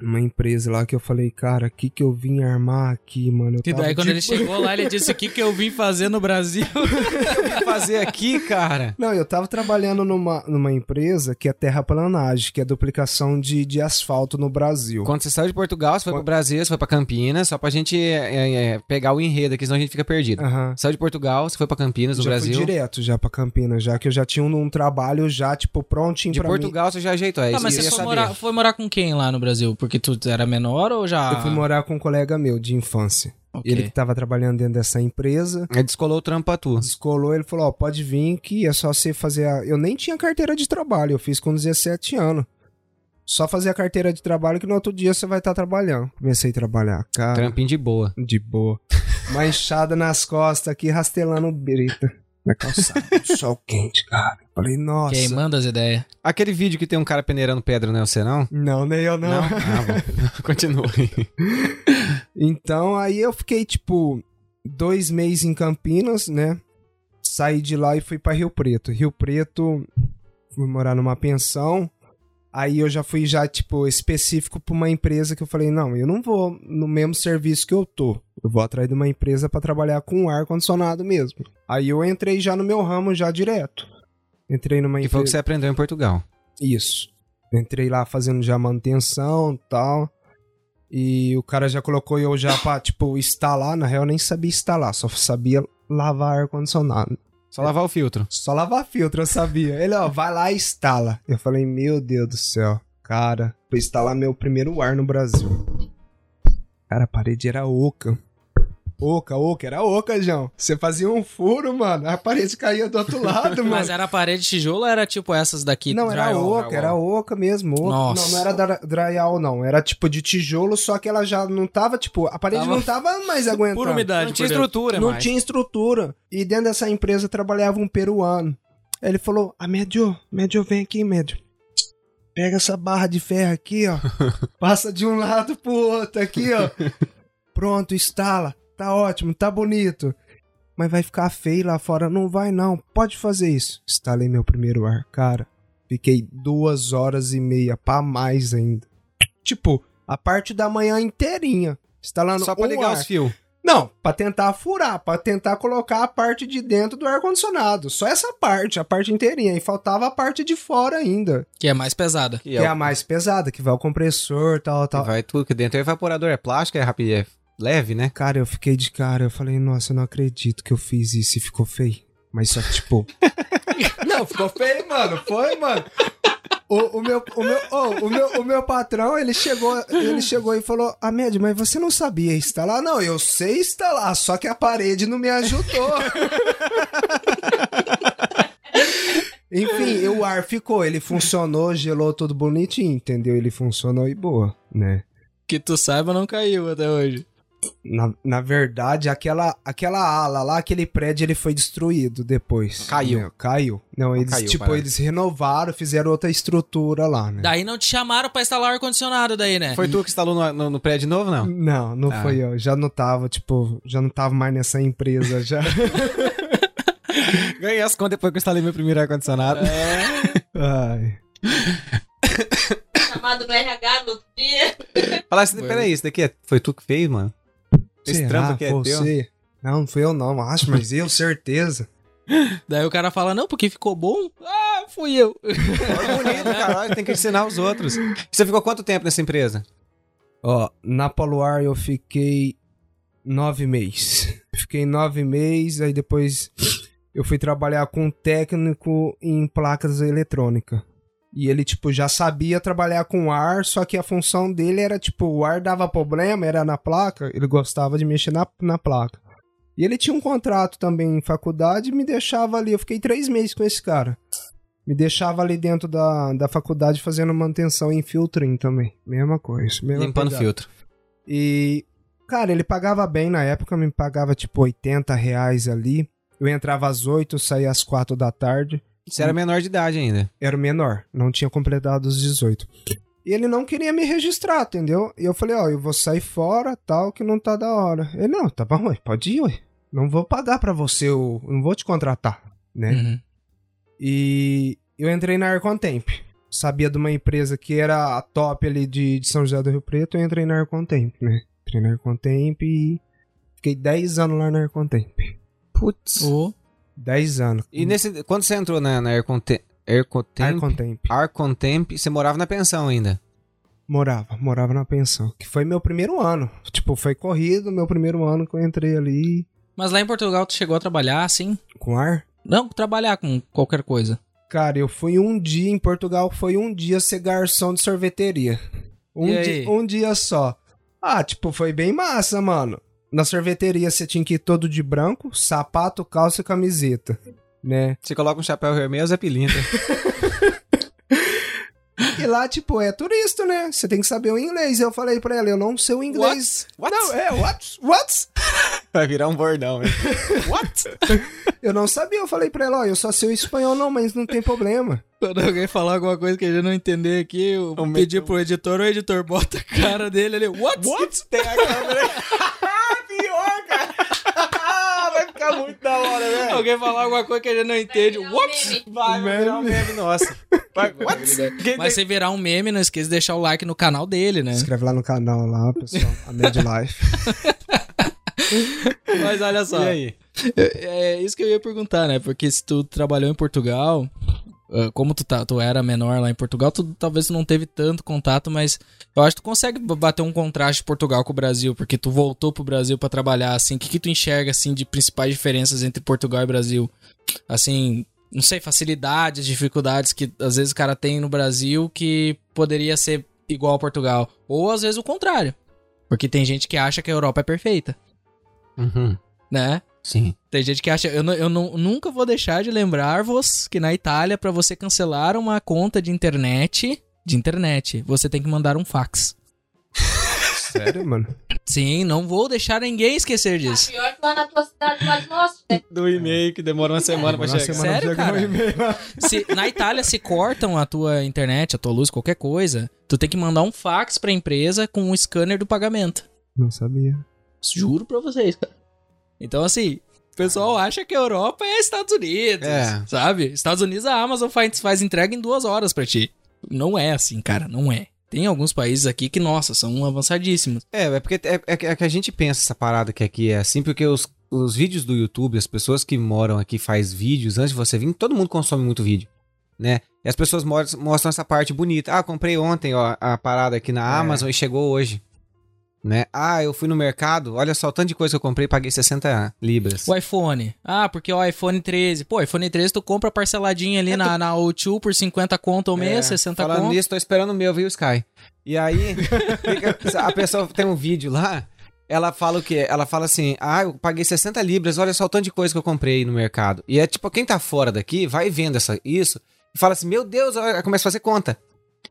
numa empresa lá que eu falei, cara, o que que eu vim armar aqui, mano? Eu E tava daí quando de- ele chegou lá, ele disse: O que, que eu vim fazer no Brasil? fazer aqui, cara? Não, eu tava trabalhando numa, numa empresa que é terraplanagem, que é duplicação de, de asfalto no Brasil. Quando você saiu de Portugal, você foi pro Brasil, você foi pra Campinas, só pra gente é, é, pegar o enredo aqui, senão a gente fica perdido. Aham. Saiu de Portugal, você foi pra Campinas, no já Brasil. fui direto já pra Campinas, já que eu já tinha um, um trabalho já, tipo, prontinho De pra mim. Portugal você já ajeitou, é Ah, isso mas que eu você foi morar, foi morar com quem lá no Brasil? Porque tu era menor ou já. Eu fui morar com um colega meu de infância. Ok. Ele que tava trabalhando dentro dessa empresa. Aí descolou o trampo pra tu. Descolou, ele falou, ó, pode vir que é só você fazer a... Eu nem tinha carteira de trabalho, eu fiz com 17 anos. Só fazer a carteira de trabalho que no outro dia você vai estar trabalhando. Comecei a trabalhar, cara, Trampinho de boa. de boa. Uma enxada nas costas aqui, rastelando brita. Na calçada, sol quente, cara. Falei, nossa. Queimando as ideias. Aquele vídeo que tem um cara peneirando pedra, não é você, não? Não, nem eu não. Ah, bom. Continue. Então aí eu fiquei, tipo, dois meses em Campinas, né? Saí de lá e fui pra Rio Preto. Rio Preto, fui morar numa pensão. Aí eu já fui já, tipo, específico pra uma empresa que eu falei, não, eu não vou no mesmo serviço que eu tô. Eu vou atrás de uma empresa pra trabalhar com ar-condicionado mesmo. Aí eu entrei já no meu ramo já direto. Entrei numa Que foi o que empresa... você aprendeu em Portugal. Isso. Entrei lá fazendo já manutenção e tal. E o cara já colocou eu já pra, tipo, instalar. Na real, eu nem sabia instalar, só sabia lavar ar-condicionado. Só lavar o filtro. Só lavar filtro, eu sabia. Ele, ó, vai lá e instala. Eu falei, meu Deus do céu. Cara, vou instalar meu primeiro ar no Brasil. Cara, a parede era oca. Oca, oca, era oca, João. Você fazia um furo, mano, a parede caía do outro lado, mano. Mas era parede de tijolo ou era tipo essas daqui? Não, era drywall? oca, era oca mesmo. Oca. Nossa. Não, não era drywall, não. Era tipo de tijolo, só que ela já não tava, tipo, a parede Tava não tava mais aguentando. Pura umidade. Não tinha por estrutura, Não mais. tinha estrutura. E dentro dessa empresa trabalhava um peruano. Aí ele falou: Ah, médio, médio, vem aqui, médio. Pega essa barra de ferro aqui, ó. Passa de um lado pro outro aqui, ó. Pronto, instala. Tá ótimo, tá bonito. Mas vai ficar feio lá fora. Não vai, não. Pode fazer isso. Instalei meu primeiro ar. Cara, fiquei duas horas e meia pra mais ainda. Tipo, a parte da manhã inteirinha. Instalando Só pra um ligar ar. os fios. Não, pra tentar furar, pra tentar colocar a parte de dentro do ar-condicionado. Só essa parte, a parte inteirinha. E faltava a parte de fora ainda. Que é mais pesada. Que Que é é a mais pesada, que vai o compressor tal, que tal. vai tudo que dentro. É evaporador, é plástico, é rápido, é leve, né? Cara, eu fiquei de cara. Eu falei, nossa, eu não acredito que eu fiz isso e ficou feio. Mas só que, tipo. não, ficou feio, mano. Foi, mano. O, o, meu, o, meu, oh, o, meu, o meu patrão, ele chegou, ele chegou e falou: Amédio, mas você não sabia instalar? Não, eu sei instalar, só que a parede não me ajudou. Enfim, o ar ficou, ele funcionou, gelou tudo bonitinho, entendeu? Ele funcionou e boa, né? Que tu saiba, não caiu até hoje. Na, na verdade, aquela, aquela ala lá, aquele prédio, ele foi destruído depois. Caiu. né? Caiu. Não, eles, caiu, tipo, parece. eles renovaram, fizeram outra estrutura lá, né? Daí não te chamaram pra instalar o ar-condicionado daí, né? Foi tu que instalou no, no, no prédio novo, não? Não, não Ah. foi eu. Já não tava, tipo, já não tava mais nessa empresa já. Ganhei as contas depois que eu instalei meu primeiro ar-condicionado. Ai. Chamado no RH no dia. Falar assim, peraí, isso daqui é- foi tu que fez, mano? Esse Será? trampo aqui é teu? você? Não, não fui eu não, acho, mas eu, certeza. Daí o cara fala, não, porque ficou bom. Ah, fui eu. Olha bonito, cara. Olha, tem que ensinar os outros. Você ficou quanto tempo nessa empresa? Ó, na Poluar eu fiquei nove meses. Fiquei nove meses, aí depois eu fui trabalhar com um técnico em placas eletrônicas. E ele, tipo, já sabia trabalhar com ar, só que a função dele era, tipo, o ar dava problema, era na placa, ele gostava de mexer na, na placa. E ele tinha um contrato também em faculdade e me deixava ali. Eu fiquei três meses com esse cara. Me deixava ali dentro da, da faculdade fazendo manutenção em filtrinho também. Mesma coisa. Mesma Limpando pegada. filtro. E, cara, ele pagava bem na época, me pagava tipo 80 reais ali. Eu entrava às 8, saía às 4 da tarde. Você era menor de idade ainda. Era o menor, não tinha completado os 18. E ele não queria me registrar, entendeu? E eu falei, ó, eu vou sair fora, tal, que não tá da hora. Ele, não, tá bom, ué, pode ir, ué. Não vou pagar pra você, eu não vou te contratar, né? Uhum. E eu entrei na Arcontemp. Sabia de uma empresa que era a top ali de, de São José do Rio Preto, eu entrei na Arcontemp, né? Entrei na Arcontemp e fiquei 10 anos lá na Arcontemp. Putz. Ô, 10 anos. E nesse, quando você entrou na, na Airconte- Aircontemp, Arcontemp. Arcontemp, você morava na pensão ainda. Morava, morava na pensão. Que foi meu primeiro ano. Tipo, foi corrido, meu primeiro ano que eu entrei ali Mas lá em Portugal tu chegou a trabalhar assim? com ar. Não, trabalhar com qualquer coisa. Cara, eu fui um dia em Portugal, foi um dia ser garçom de sorveteria. Um, E aí? di- um dia só. Ah, tipo, foi bem massa, mano. Na sorveteria você tinha que ir todo de branco, sapato, calça e camiseta, né? Você coloca um chapéu vermelho, Zé Pilintra. E lá, tipo, é turista, né? Você tem que saber o inglês. Eu falei pra ela, eu não sei o inglês. What? Não, é, what? What? Vai virar um bordão, velho. What? Eu não sabia, eu falei pra ela, ó, eu só sei o espanhol não, mas não tem problema. Quando alguém falar alguma coisa que a gente não entender aqui, eu O pedir me- pro editor, o editor bota a cara dele ali. What? What? Tem a câmera. Pior, cara. Vai ficar muito da hora, velho. Alguém falar alguma coisa que a gente não entende. What? Vai, vai virar um meme, nossa. Vai, what? Mas se virar um meme, não esqueça de deixar o like no canal dele, né? Escreve lá no canal lá, pessoal, a Medlife. Mas olha só. E aí? É, é isso que eu ia perguntar, né? Porque se tu trabalhou em Portugal, como tu, tá, tu era menor lá em Portugal, tu talvez tu não teve tanto contato, mas eu acho que tu consegue bater um contraste de Portugal com o Brasil, porque tu voltou pro Brasil pra trabalhar, assim, o que, que tu enxerga, assim, de principais diferenças entre Portugal e Brasil? Assim, não sei, facilidades, dificuldades que às vezes o cara tem no Brasil que poderia ser igual a Portugal. Ou às vezes o contrário. Porque tem gente que acha que a Europa é perfeita, Uhum. né? Sim. Tem gente que acha. Eu, não- eu não, nunca vou deixar de lembrar-vos que na Itália, pra você cancelar uma conta de internet. De internet, você tem que mandar um fax. Sério, mano? Sim, não vou deixar ninguém esquecer Tá disso. pior que lá na tua cidade, lá de nós. né? Do e-mail que demora uma semana pra Uma chegar. semana Sério, pra chegar cara? um. Se, na Itália, se cortam a tua internet, a tua luz, qualquer coisa, tu tem que mandar um fax pra empresa com um scanner do pagamento. Não sabia. Juro pra vocês, cara. Então, assim, o pessoal acha que a Europa é Estados Unidos, É. sabe? Estados Unidos, a Amazon faz, faz entrega em duas horas pra ti. Não é assim, cara, não é. Tem alguns países aqui que, nossa, são avançadíssimos. É, é porque é, é que- é que a gente pensa essa parada que aqui é assim, porque os, os vídeos do YouTube, as pessoas que moram aqui faz vídeos, antes de você vir, todo mundo consome muito vídeo, né? E as pessoas mo- mostram essa parte bonita. Ah, comprei ontem, ó, a parada aqui na É. Amazon e chegou hoje. Né? Ah, eu fui no mercado, olha só o tanto de coisa que eu comprei, paguei 60 libras. O iPhone. Ah, porque o iPhone 13. Pô, iPhone 13 tu compra parceladinha ali na, na O2 por 50 conto ao mês, É, 60 Falando conto. nisso, tô esperando o meu, viu, Sky? E aí, a pessoa tem um vídeo lá, ela fala o quê? Ela fala assim, ah, eu paguei 60 libras, olha só o tanto de coisa que eu comprei no mercado. E é tipo, quem tá fora daqui, vai vendo essa, isso, e fala assim, meu Deus, olha, começa a fazer conta.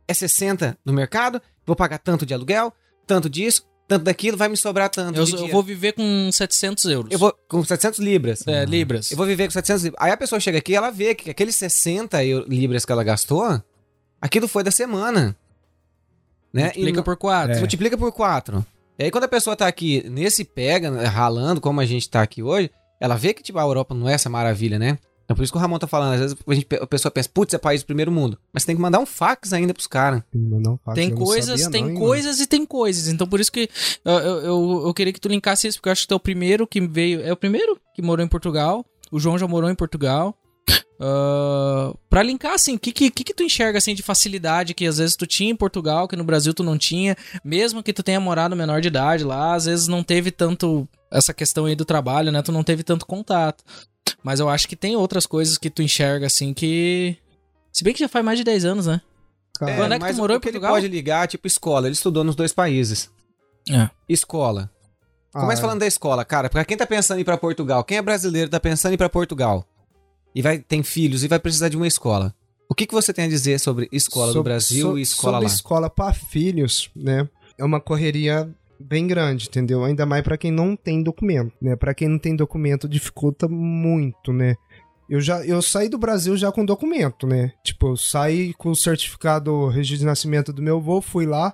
É 60 no mercado, vou pagar tanto de aluguel, tanto disso, tanto daquilo, vai me sobrar tanto. Eu, eu vou viver com 700 euros. Eu vou com 700 libras. É, libras. Eu vou viver com 700 libras. Aí a pessoa chega aqui, ela vê que aqueles 60 eu- libras que ela gastou, aquilo foi da semana. Né? Multiplica E por 4. É. multiplica por 4. E aí quando a pessoa tá aqui nesse pega, ralando, como a gente tá aqui hoje, ela vê que tipo, a Europa não é essa maravilha, né? Então por isso que o Ramon tá falando, às vezes a, gente, a pessoa pensa, putz, é país do primeiro mundo. Mas tem que mandar um fax ainda pros caras. Não, fax, Tem eu não coisas, sabia tem não, coisas e tem coisas. Então por isso que eu, eu, eu, eu queria que tu linkasse isso, porque eu acho que tu é o primeiro que veio. É o primeiro que morou em Portugal. O João já morou em Portugal. Uh, pra linkar, assim, o que, que, que tu enxerga assim, de facilidade que às vezes tu tinha em Portugal, que no Brasil tu não tinha, mesmo que tu tenha morado menor de idade lá, às vezes não teve tanto essa questão aí do trabalho, né? Tu não teve tanto contato. Mas eu acho que tem outras coisas que tu enxerga, assim, que. Se bem que já faz mais de 10 anos, né? Cara, Quando é que tu morou em que ele Portugal? pode ligar, tipo escola, ele estudou nos dois países. É. Escola. ah, Começa falando da escola, cara. Pra quem tá pensando em ir pra Portugal, quem é brasileiro tá pensando em ir pra Portugal e vai tem filhos e vai precisar de uma escola. O que, que você tem a dizer sobre escola do Sob- Brasil so- e escola sobre lá? escola para filhos, né? É uma correria bem grande, entendeu? Ainda mais para quem não tem documento, né? Para quem não tem documento dificulta muito, né? Eu já eu saí do Brasil já com documento, né? Tipo, eu saí com o certificado registro de nascimento do meu avô, fui lá,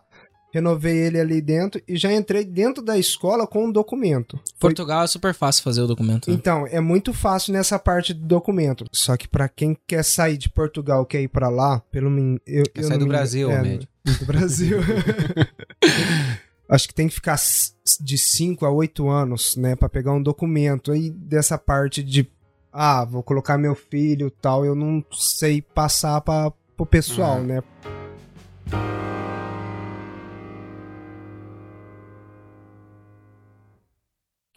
renovei ele ali dentro e já entrei dentro da escola com um documento. Foi- Portugal é super fácil fazer o documento. né? então, é muito fácil nessa parte do documento. Só que pra quem quer sair de Portugal, quer ir pra lá, pelo menos eu, Quer eu sair não do me- Brasil, é, médio. do Brasil. Acho que tem que ficar de 5 a 8 anos, né, Pra pegar um documento. Aí dessa parte de ah, vou colocar meu filho, tal, eu não sei passar para pro pessoal, Ah. né?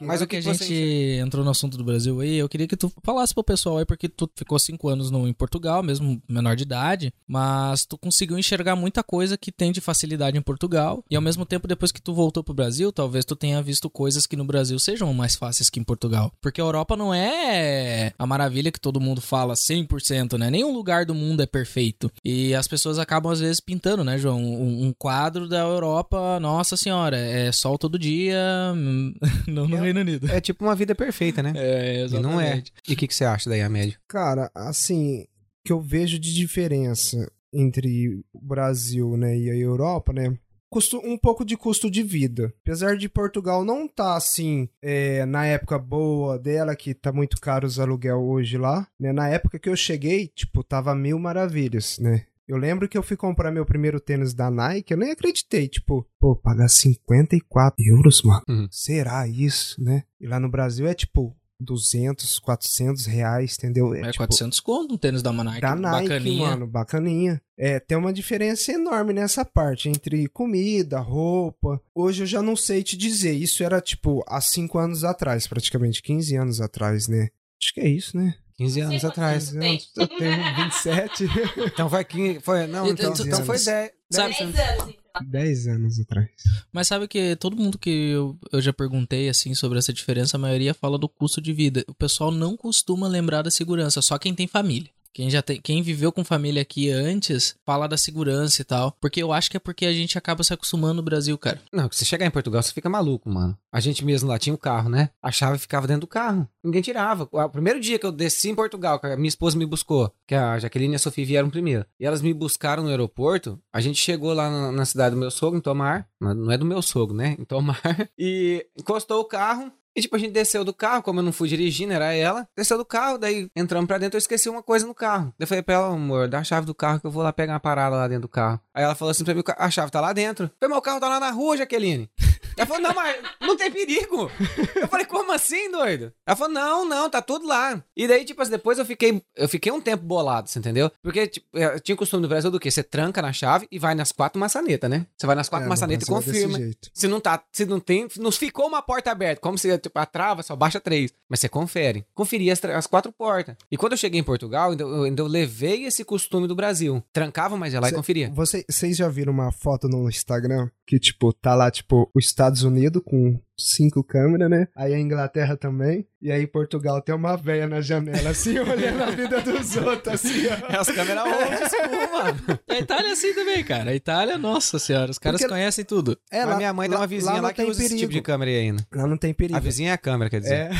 Mas Agora o que a você gente entrou no assunto do Brasil aí, eu queria que tu falasse pro pessoal aí, porque tu ficou cinco anos no, em Portugal, mesmo menor de idade, mas tu conseguiu enxergar muita coisa que tem de facilidade em Portugal, e ao mesmo tempo, depois que tu voltou pro Brasil, talvez tu tenha visto coisas que no Brasil sejam mais fáceis que em Portugal. Porque a Europa não é a maravilha que todo mundo fala 100%, né? Nenhum lugar do mundo é perfeito. E as pessoas acabam, às vezes, pintando, né, João? Um, um quadro da Europa, nossa senhora, é sol todo dia, hum, não no Reino Unido. É tipo uma vida perfeita, né? É, E não é. E o que, que você acha daí, a médio? Cara, assim, que eu vejo de diferença entre o Brasil, né, e a Europa, né? Custo, um pouco de custo de vida. Apesar de Portugal não tá assim é, na época boa dela, que tá muito caro os aluguel hoje lá, né? Na época que eu cheguei, tipo, tava mil maravilhas, né? Eu lembro que eu fui comprar meu primeiro tênis da Nike, eu nem acreditei, tipo, pô, pagar 54 euros, mano. Uhum. Será isso, né? E lá no Brasil é tipo 200, 400 reais, entendeu? É tipo, 400 conto um tênis da Nike. da Nike, bacaninha. mano, bacaninha. É, tem uma diferença enorme nessa parte entre comida, roupa. Hoje eu já não sei te dizer. Isso era tipo há 5 anos atrás, praticamente 15 anos atrás, né? Acho que é isso, né? 15 anos atrás. anos. Eu tenho 27, Então foi 15. Foi, não, então, então tu- foi 10. Sabe- 10 anos, então. 10 anos atrás. Mas sabe que todo mundo que eu, eu já perguntei assim sobre essa diferença, a maioria fala do custo de vida. O pessoal não costuma lembrar da segurança, só quem tem família. Quem já tem, quem viveu com família aqui antes, fala da segurança e tal. Porque eu acho que é porque a gente acaba se acostumando no Brasil, cara. Não, se chegar em Portugal, você fica maluco, mano. A gente mesmo lá tinha o carro, né? A chave ficava dentro do carro. Ninguém tirava. O primeiro dia que eu desci em Portugal, que a minha esposa me buscou, que a Jaqueline e a Sofia vieram primeiro. E elas me buscaram no aeroporto. A gente chegou lá na, na cidade do meu sogro, em Tomar. Não é do meu sogro, né? Em Tomar. E encostou o carro. E tipo, a gente desceu do carro, como eu não fui dirigindo, era ela. Desceu do carro, daí entramos pra dentro, eu esqueci uma coisa no carro. Daí eu falei pra ela, amor, dá a chave do carro que eu vou lá pegar uma parada lá dentro do carro. Aí ela falou assim pra mim, a chave tá lá dentro. Falei, meu carro tá lá na rua, Jaqueline. Ela falou, não, mas não tem perigo. Eu falei, como assim, doido? Ela falou, não, não, tá tudo lá. E daí, tipo assim, depois eu fiquei, eu fiquei um tempo bolado, você entendeu? Porque, tipo, eu tinha o costume do Brasil do quê? Você tranca na chave e vai nas quatro maçanetas, né? Você vai nas quatro É, maçanetas e é confirma. Se não tá, se não tem, não ficou uma porta aberta, como se tipo, a trava só baixa três, mas você confere. Conferi as, as quatro portas. E quando eu cheguei em Portugal, ainda, eu, ainda eu levei esse costume do Brasil. Trancava, mas ia lá e Cê- conferia. Você- Vocês já viram uma foto no Instagram que, tipo, tá lá, tipo, o estado Estados Unidos com cinco câmeras, né? Aí a Inglaterra também. E aí Portugal tem uma véia na janela, assim, olhando a vida dos outros, assim, ó. É as câmeras old school, mano. A Itália é assim também, cara. A Itália, nossa senhora, os caras Porque- conhecem tudo. É, Mas minha mãe tem uma vizinha lá, não que tem usa esse tipo de perigo. câmera aí ainda. Lá não tem perigo. A vizinha é a câmera, quer dizer. É.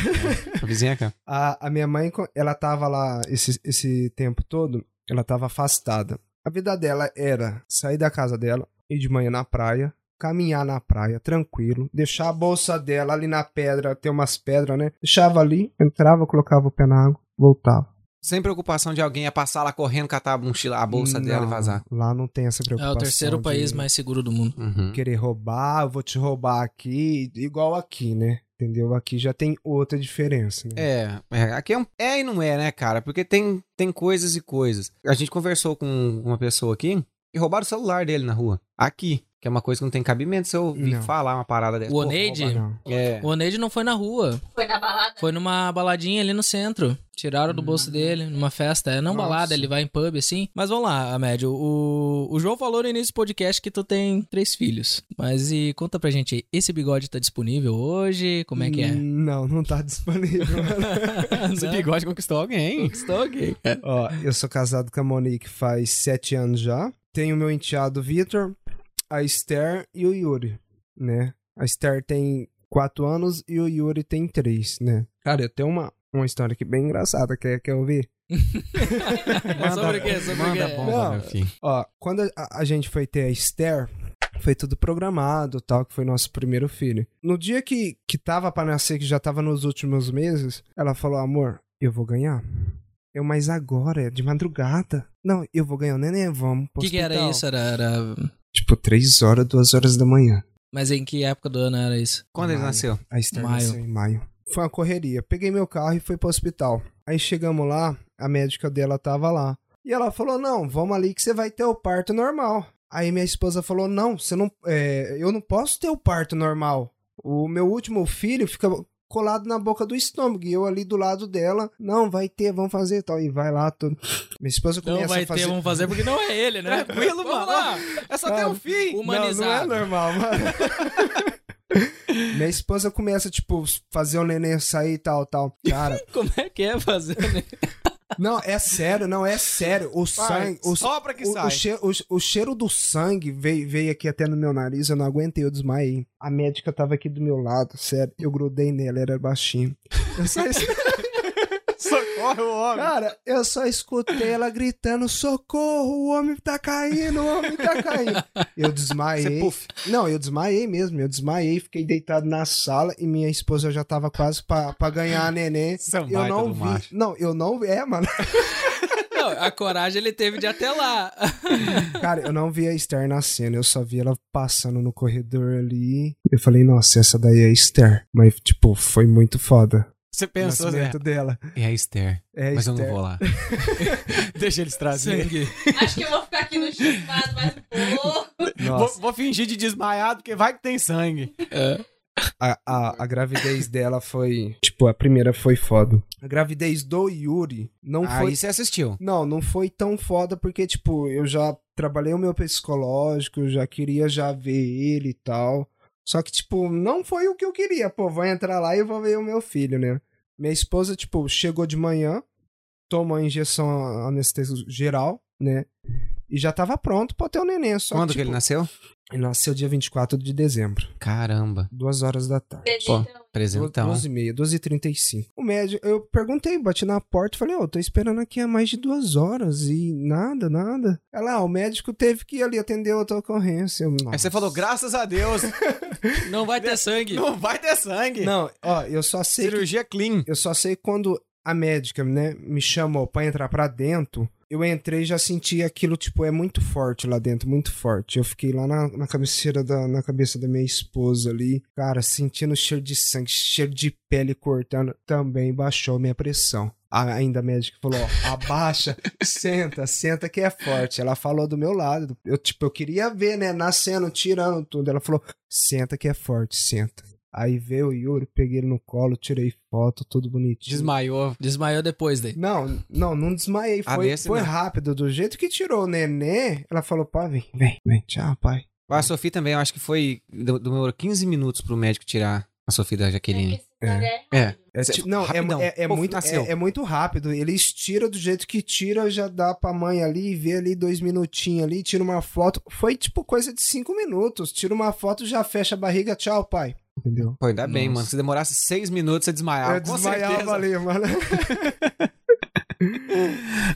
A vizinha é a câmera. A, a minha mãe, ela tava lá esse, esse tempo todo, ela tava afastada. A vida dela era sair da casa dela, ir de manhã na praia, caminhar na praia, tranquilo, deixar a bolsa dela ali na pedra, tem umas pedras, né? Deixava ali, entrava, colocava o pé na água, voltava. Sem preocupação de alguém ia passar lá correndo, catar a mochila, a bolsa dela e Não, vazar. Lá não tem essa É preocupação. o terceiro de país mais seguro do mundo. Uhum. Querer roubar, eu vou te roubar aqui, igual aqui, né? Entendeu? Aqui já tem outra diferença, né? É, é, aqui é, um, é e não é, né, cara? Porque tem, tem coisas e coisas. A gente conversou com uma pessoa aqui e roubaram o celular dele na rua. Aqui, que é uma coisa que não tem cabimento se eu ouvir Não. falar uma parada dessa. O Pô, Oneide? Não. É. O Oneide não foi na rua. Foi na balada? Foi numa baladinha ali no centro. Tiraram do bolso dele, numa festa. É não Nossa. balada, ele vai em pub assim. Mas vamos lá, Amédio. O, o João falou no início do podcast que tu tem três filhos. Mas e conta pra gente aí, esse bigode tá disponível hoje? Como é que é? Não, não tá disponível. Esse Não? bigode conquistou alguém. Conquistou alguém. Ó, eu sou casado com a Monique faz sete anos já. Tenho meu enteado Vitor, a Esther e o Yuri, né? A Esther tem quatro anos e o Yuri tem três, né? Cara, eu tenho uma, uma história aqui bem engraçada. Quer, quer ouvir? É sobre o quê? Sobre o manda quê? bomba, Não. meu filho. Ó, quando a, a gente foi ter a Esther, foi tudo programado, tal, que foi nosso primeiro filho. No dia que, que tava pra nascer, que já tava nos últimos meses, ela falou, amor, eu vou ganhar. Eu, mas agora, é de madrugada. Não, eu vou ganhar o neném, vamos O que, que era hospital." isso? Era, era- Tipo, três horas, duas horas da manhã. Mas em que época do ano era isso? Quando ele Maio. nasceu? A Esther Maio. nasceu em maio. Foi uma correria. Peguei meu carro e fui pro hospital. Aí chegamos lá, a médica dela tava lá. E ela falou: Não, vamos ali que você vai ter o parto normal. Aí minha esposa falou: Não, você não. é, eu não posso ter o parto normal. O meu último filho fica colado na boca do estômago. E eu ali do lado dela, não, vai ter, vamos fazer e tal. E vai lá tudo. Minha esposa começa Não vai a fazer. ter, vamos fazer porque não é ele, né? Tranquilo, Vamos mano. lá. É só ter um filho. Humanizado. Não, não é normal, mano. Minha esposa começa, tipo, fazer o neném sair e tal, tal. Cara, Como é que é fazer, né? Não, é sério, não, é sério. O sangue. O, Sopra que o, sai. o cheiro, o, o cheiro do sangue veio, veio aqui até no meu nariz, eu não aguentei, eu desmaiei. A médica tava aqui do meu lado, sério. Eu grudei nela, era baixinho. Eu só, es- Socorre o homem. cara, eu só escutei ela gritando: socorro, o homem tá caindo, o homem tá caindo. Eu Você desmaiei. Não, eu desmaiei mesmo. Eu desmaiei, fiquei deitado na sala e minha esposa já tava quase pra, pra ganhar a neném. Você é Eu não vi. macho. Não, eu não vi. É, mano. Não, a coragem ele teve de ir até lá. Cara, eu não vi a Esther nascendo. Eu só vi ela passando no corredor ali. Eu falei, nossa, essa daí é a Esther. Mas, tipo, foi muito foda. Você O pensou, Zé? nascimento dela. É a Esther. É a Mas eu Esther. não vou lá. Deixa eles trazerem. Acho que eu vou ficar aqui no chupado mais um pouco. Vou, vou fingir de desmaiado, porque vai que tem sangue. a, a, a gravidez dela foi. Tipo, a primeira foi foda. A gravidez do Yuri não foi Aí você assistiu. Não, não foi tão foda porque, tipo, eu já trabalhei o meu psicológico, eu já queria já ver ele e tal. Só que, tipo, não foi o que eu queria. Pô, vou entrar lá e vou ver o meu filho, né? Minha esposa, tipo, chegou de manhã, tomou a injeção anestésico geral, né? E já tava pronto pra ter o neném. Só Quando que, que ele tipo, nasceu? Ele nasceu dia 24 de dezembro, Caramba. duas horas da tarde. Acredita? Presentão. 12 e meia, 12 e 35. O médico, eu perguntei, bati na porta e falei, ô, tô esperando aqui há mais de duas horas e nada, nada. Ela, ah, o médico teve que ir ali atender outra ocorrência. Eu, Aí você falou, graças a Deus, Não vai ter sangue. não vai ter sangue. Não, ó, eu só sei que, Cirurgia clean. eu só sei quando a médica, né, me chamou pra entrar pra dentro, eu entrei e já senti aquilo, tipo, é muito forte lá dentro, muito forte. Eu fiquei lá na, na cabeceira da, na cabeça da minha esposa ali, cara, sentindo cheiro de sangue, cheiro de pele cortando, também baixou minha pressão. Ainda a médica falou, ó, abaixa, senta, senta que é forte. Ela falou do meu lado, eu, tipo, eu queria ver, né, nascendo, tirando tudo. Ela falou, senta que é forte, senta. Aí veio o Yuri, peguei ele no colo, tirei foto, tudo bonitinho. Desmaiou. Desmaiou depois daí. Não, não, não desmaiei. Ah, Foi, foi não. rápido. Do jeito que tirou o nenê, ela falou, pá, vem, vem, vem, tchau, pai. A Sofia também, eu acho que foi. de- Demorou 15 minutos pro médico tirar a Sofia da Jaqueline. É. É. É, Cê- ti- não, é, rapidão. é, é Pô, muito, é, é muito rápido. Eles tiram do jeito que tira, já dá pra mãe ali, vê ali dois minutinhos ali, tira uma foto. Foi tipo coisa de cinco minutos. Tira uma foto, já fecha a barriga, tchau, pai. Entendeu? Pô, ainda bem, Nossa. mano. Se demorasse 6 minutos, você desmaiava. Eu com desmaiava certeza. ali, mano.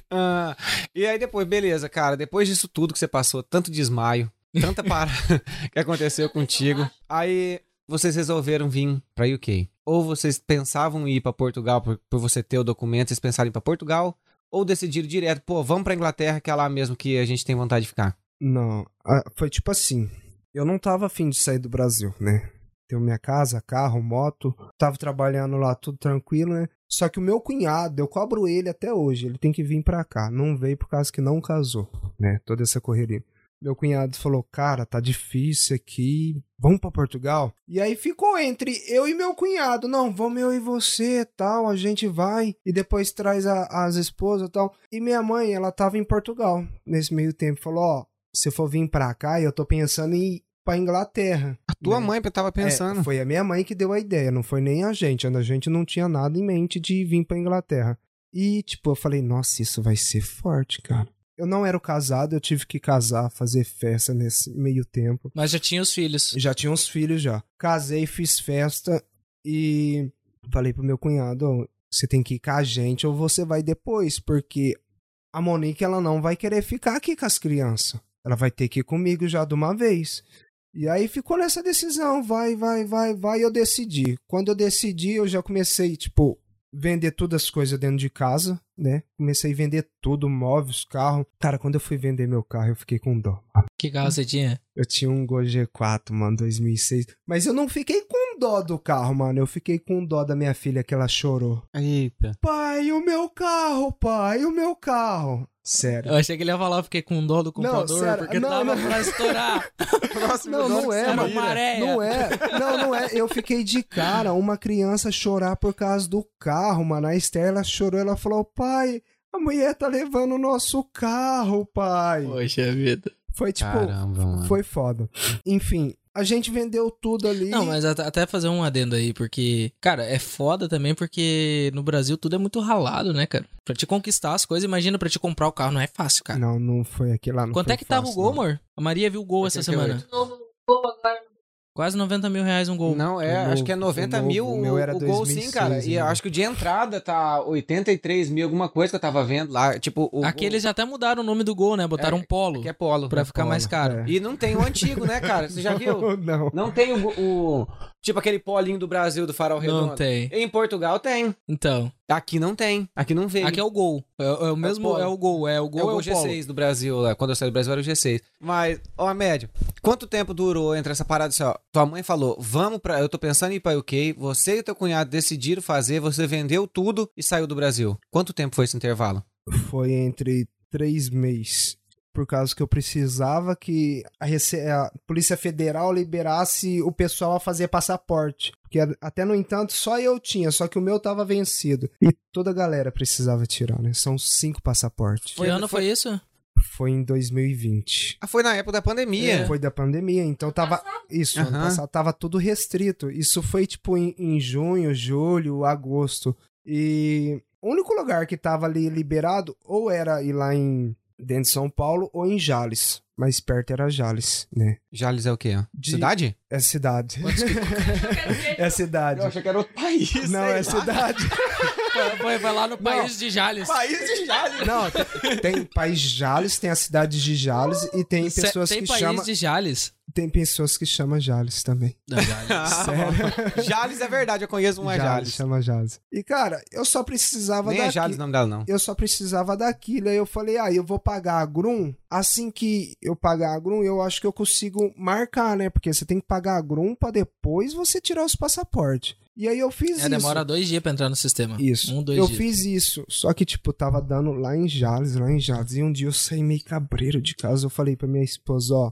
Ah, e aí depois, beleza, cara. Depois disso tudo que você passou, tanto desmaio, tanta parada que aconteceu contigo. Aí vocês resolveram vir pra UK. Ou vocês pensavam em ir pra Portugal por, por você ter o documento, vocês pensaram em ir pra Portugal? Ou decidiram direto, pô, vamos pra Inglaterra, que é lá mesmo que a gente tem vontade de ficar. Não, ah, foi tipo assim. Eu não tava afim de sair do Brasil, né? Tenho minha casa, carro, moto. Tava trabalhando lá tudo tranquilo, né? Só que o meu cunhado, eu cobro ele até hoje. Ele tem que vir pra cá. Não veio por causa que não casou, né? Toda essa correria. Meu cunhado falou: Cara, tá difícil aqui. Vamos pra Portugal? E aí ficou entre eu e meu cunhado. Não, vamos eu e você tal. A gente vai. E depois traz a- as esposas tal. E minha mãe, ela tava em Portugal nesse meio tempo. Falou: Ó, se for vir pra cá, eu tô pensando em pra Inglaterra. A tua Né? mãe tava pensando. É, foi a minha mãe que deu a ideia, não foi nem a gente. A gente não tinha nada em mente de vir pra Inglaterra. E, tipo, eu falei, nossa, isso vai ser forte, cara. Eu não era casado, eu tive que casar, fazer festa nesse meio tempo. Mas já tinha os filhos. Já tinha uns filhos já. Casei, fiz festa e falei pro meu cunhado, você tem que ir com a gente ou você vai depois, porque a Monique ela não vai querer ficar aqui com as crianças. Ela vai ter que ir comigo já de uma vez. E aí ficou nessa decisão, vai, vai, vai, vai, eu decidi. Quando eu decidi, eu já comecei, tipo, vender todas as coisas dentro de casa, né? Comecei a vender tudo, móveis, carro. Cara, quando eu fui vender meu carro, eu fiquei com dó. Que carro você tinha? Eu tinha um Gol G4, mano, 2006. Mas eu não fiquei com dó do carro, mano. Eu fiquei com dó da minha filha que ela chorou. Eita. Pai, o meu carro, pai, o meu carro. Sério. Eu achei que ele ia falar, eu fiquei com dó do computador, sério, porque não, tava não. pra estourar. Próximo Não, não é, mano. Não é, não, não é. Eu fiquei de cara, uma criança chorar por causa do carro, mano. A Esther, ela chorou, ela falou, pai, a mulher tá levando o nosso carro, pai. Poxa vida. Foi tipo, Caramba, mano. foi foda. Enfim, a gente vendeu tudo ali. Não, mas at- até fazer um adendo aí, porque, cara, é foda também porque no Brasil tudo é muito ralado, né, cara? Pra te conquistar as coisas, imagina pra te comprar o carro, não é fácil, cara. Não, não foi aqui lá. Não Quanto foi é que tava o fácil, gol, não. amor? A Maria viu o gol essa 88. semana. Novo gol agora. Quase 90 mil reais um gol. Não, é, O acho que é novo- 90 o novo, mil o meu era o gol sim, 2006 cara. E acho que o de entrada tá 83 mil, alguma coisa que eu tava vendo lá. Tipo, o. Aqui o- eles até mudaram o nome do gol, né? Botaram É, um polo que é polo. pra ficar polo, mais caro. é. E não tem o antigo, né, cara? Você já viu? não. Não tem o, o- Tipo aquele polinho do Brasil, do farol redondo. Não tem. Em Portugal tem. Então, Aqui não tem. Aqui não veio. aqui é o gol. É, é o mesmo, polo. é o gol. É o É gol, o é o polo. G6 do Brasil, lá. quando eu saí do Brasil era o G6. Mas, ó, médio, quanto tempo durou entre essa parada assim, ó? Tua mãe falou, vamos pra. Eu tô pensando em ir pra UK, você e teu cunhado decidiram fazer, você vendeu tudo e saiu do Brasil. Quanto tempo foi esse intervalo? Foi entre três meses. Por causa que eu precisava que a, Rece- a Polícia Federal liberasse o pessoal a fazer passaporte. Porque até no entanto, só eu tinha, só que o meu tava vencido. E toda a galera precisava tirar, né? São cinco passaportes. Que ano foi isso? Foi em 2020. Ah, foi na época da pandemia. Foi da pandemia, então tava. Isso, ano Aham. passado tava tudo restrito. Isso foi tipo em, em junho, julho, agosto. E o único lugar que tava ali liberado ou era ir lá em dentro de São Paulo ou em Jales. Mais perto era Jales, né? Jales é o quê? ó? De- Cidade? É cidade. Eu é cidade. achei que era outro país. Não, é cidade. Foi, foi, foi lá no país de Jales. País de Jales. Não, tem, tem país de Jales, tem a cidade de Jales e tem Cê- pessoas tem que país chamam. de Jales? Tem pessoas que chamam Jales também. Não, Jales. Sério? Jales é verdade, eu conheço uma Jales. chama Jales. E, cara, eu só precisava Nem é daqui- Jales o nome dela, não. Eu só precisava daquilo. Aí eu falei, ah, eu vou pagar a Grum. Assim que eu pagar a Grum, eu acho que eu consigo marcar, né? Porque você tem que pagar a Grum pra depois você tirar os passaportes. E aí eu fiz É, isso. demora dois dias pra entrar no sistema. Isso. Um, dois eu dias. fiz isso. Só que, tipo, tava dando lá em Jales, lá em Jales. E um dia eu saí meio cabreiro de casa. Eu falei pra minha esposa, ó,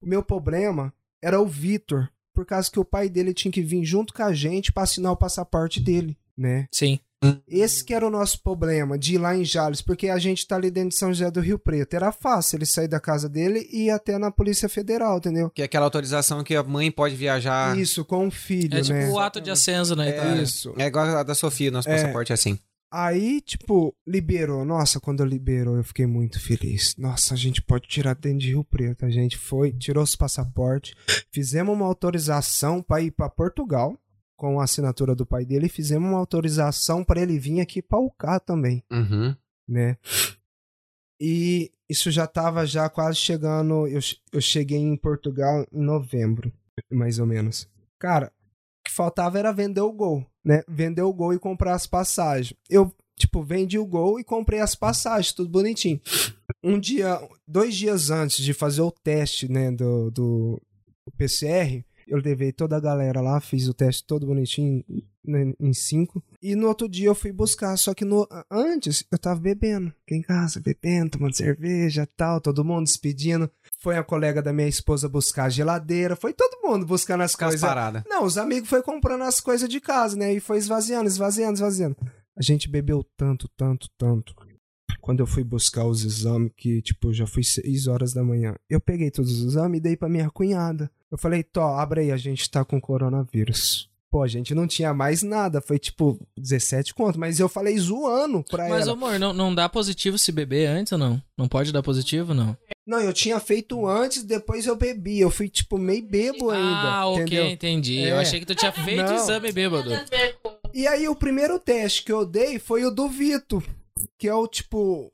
o meu problema era o Vitor. Por causa que o pai dele tinha que vir junto com a gente pra assinar o passaporte dele, né? Sim. Esse que era o nosso problema, de ir lá em Jales, porque a gente tá ali dentro de São José do Rio Preto. Era fácil ele sair da casa dele e ir até na Polícia Federal, entendeu? Que é aquela autorização que a mãe pode viajar. Isso, com o filho, É tipo né? o ato de ascenso na É, Itália. Isso. É igual a da Sofia, nosso É. passaporte é assim. Aí, tipo, liberou. Nossa, quando liberou, eu fiquei muito feliz. Nossa, a gente pode tirar dentro de Rio Preto. A gente foi, tirou os passaportes, fizemos uma autorização para ir para Portugal, com a assinatura do pai dele, e fizemos uma autorização para ele vir aqui para o cá também, Uhum. né? E isso já tava já quase chegando. Eu, eu cheguei em Portugal em novembro, mais ou menos. Cara, o que faltava era vender o gol, né? Vender o gol e comprar as passagens. Eu, tipo, vendi o gol e comprei as passagens, tudo bonitinho. Um dia, dois dias antes de fazer o teste, né, do, do PCR, eu levei toda a galera lá, fiz o teste todo bonitinho né, em cinco. E no outro dia eu fui buscar, só que no, antes eu tava bebendo. Fiquei em casa, bebendo, tomando cerveja tal, todo mundo despedindo. Foi a colega da minha esposa buscar a geladeira, foi todo mundo buscando as coisas. Não, os amigos foi comprando as coisas de casa, né? E foi esvaziando, esvaziando, esvaziando. A gente bebeu tanto, tanto, tanto. Quando eu fui buscar os exames, que, tipo, já fui 6 horas da manhã, eu peguei todos os exames e dei pra minha cunhada. Eu falei, Tó, abre aí, a gente tá com coronavírus. Pô, a gente não tinha mais nada, foi tipo 17 conto, mas eu falei zoando pra Mas, ela. amor, não, não dá positivo se beber antes ou não? Não pode dar positivo, não? Não, eu tinha feito antes, depois eu bebi. Eu fui, tipo, meio bebo ainda. ah, ok, entendeu? entendi. É. Eu achei que tu tinha feito Não. exame bêbado. E aí o primeiro teste que eu dei foi o do Vito, que é o tipo,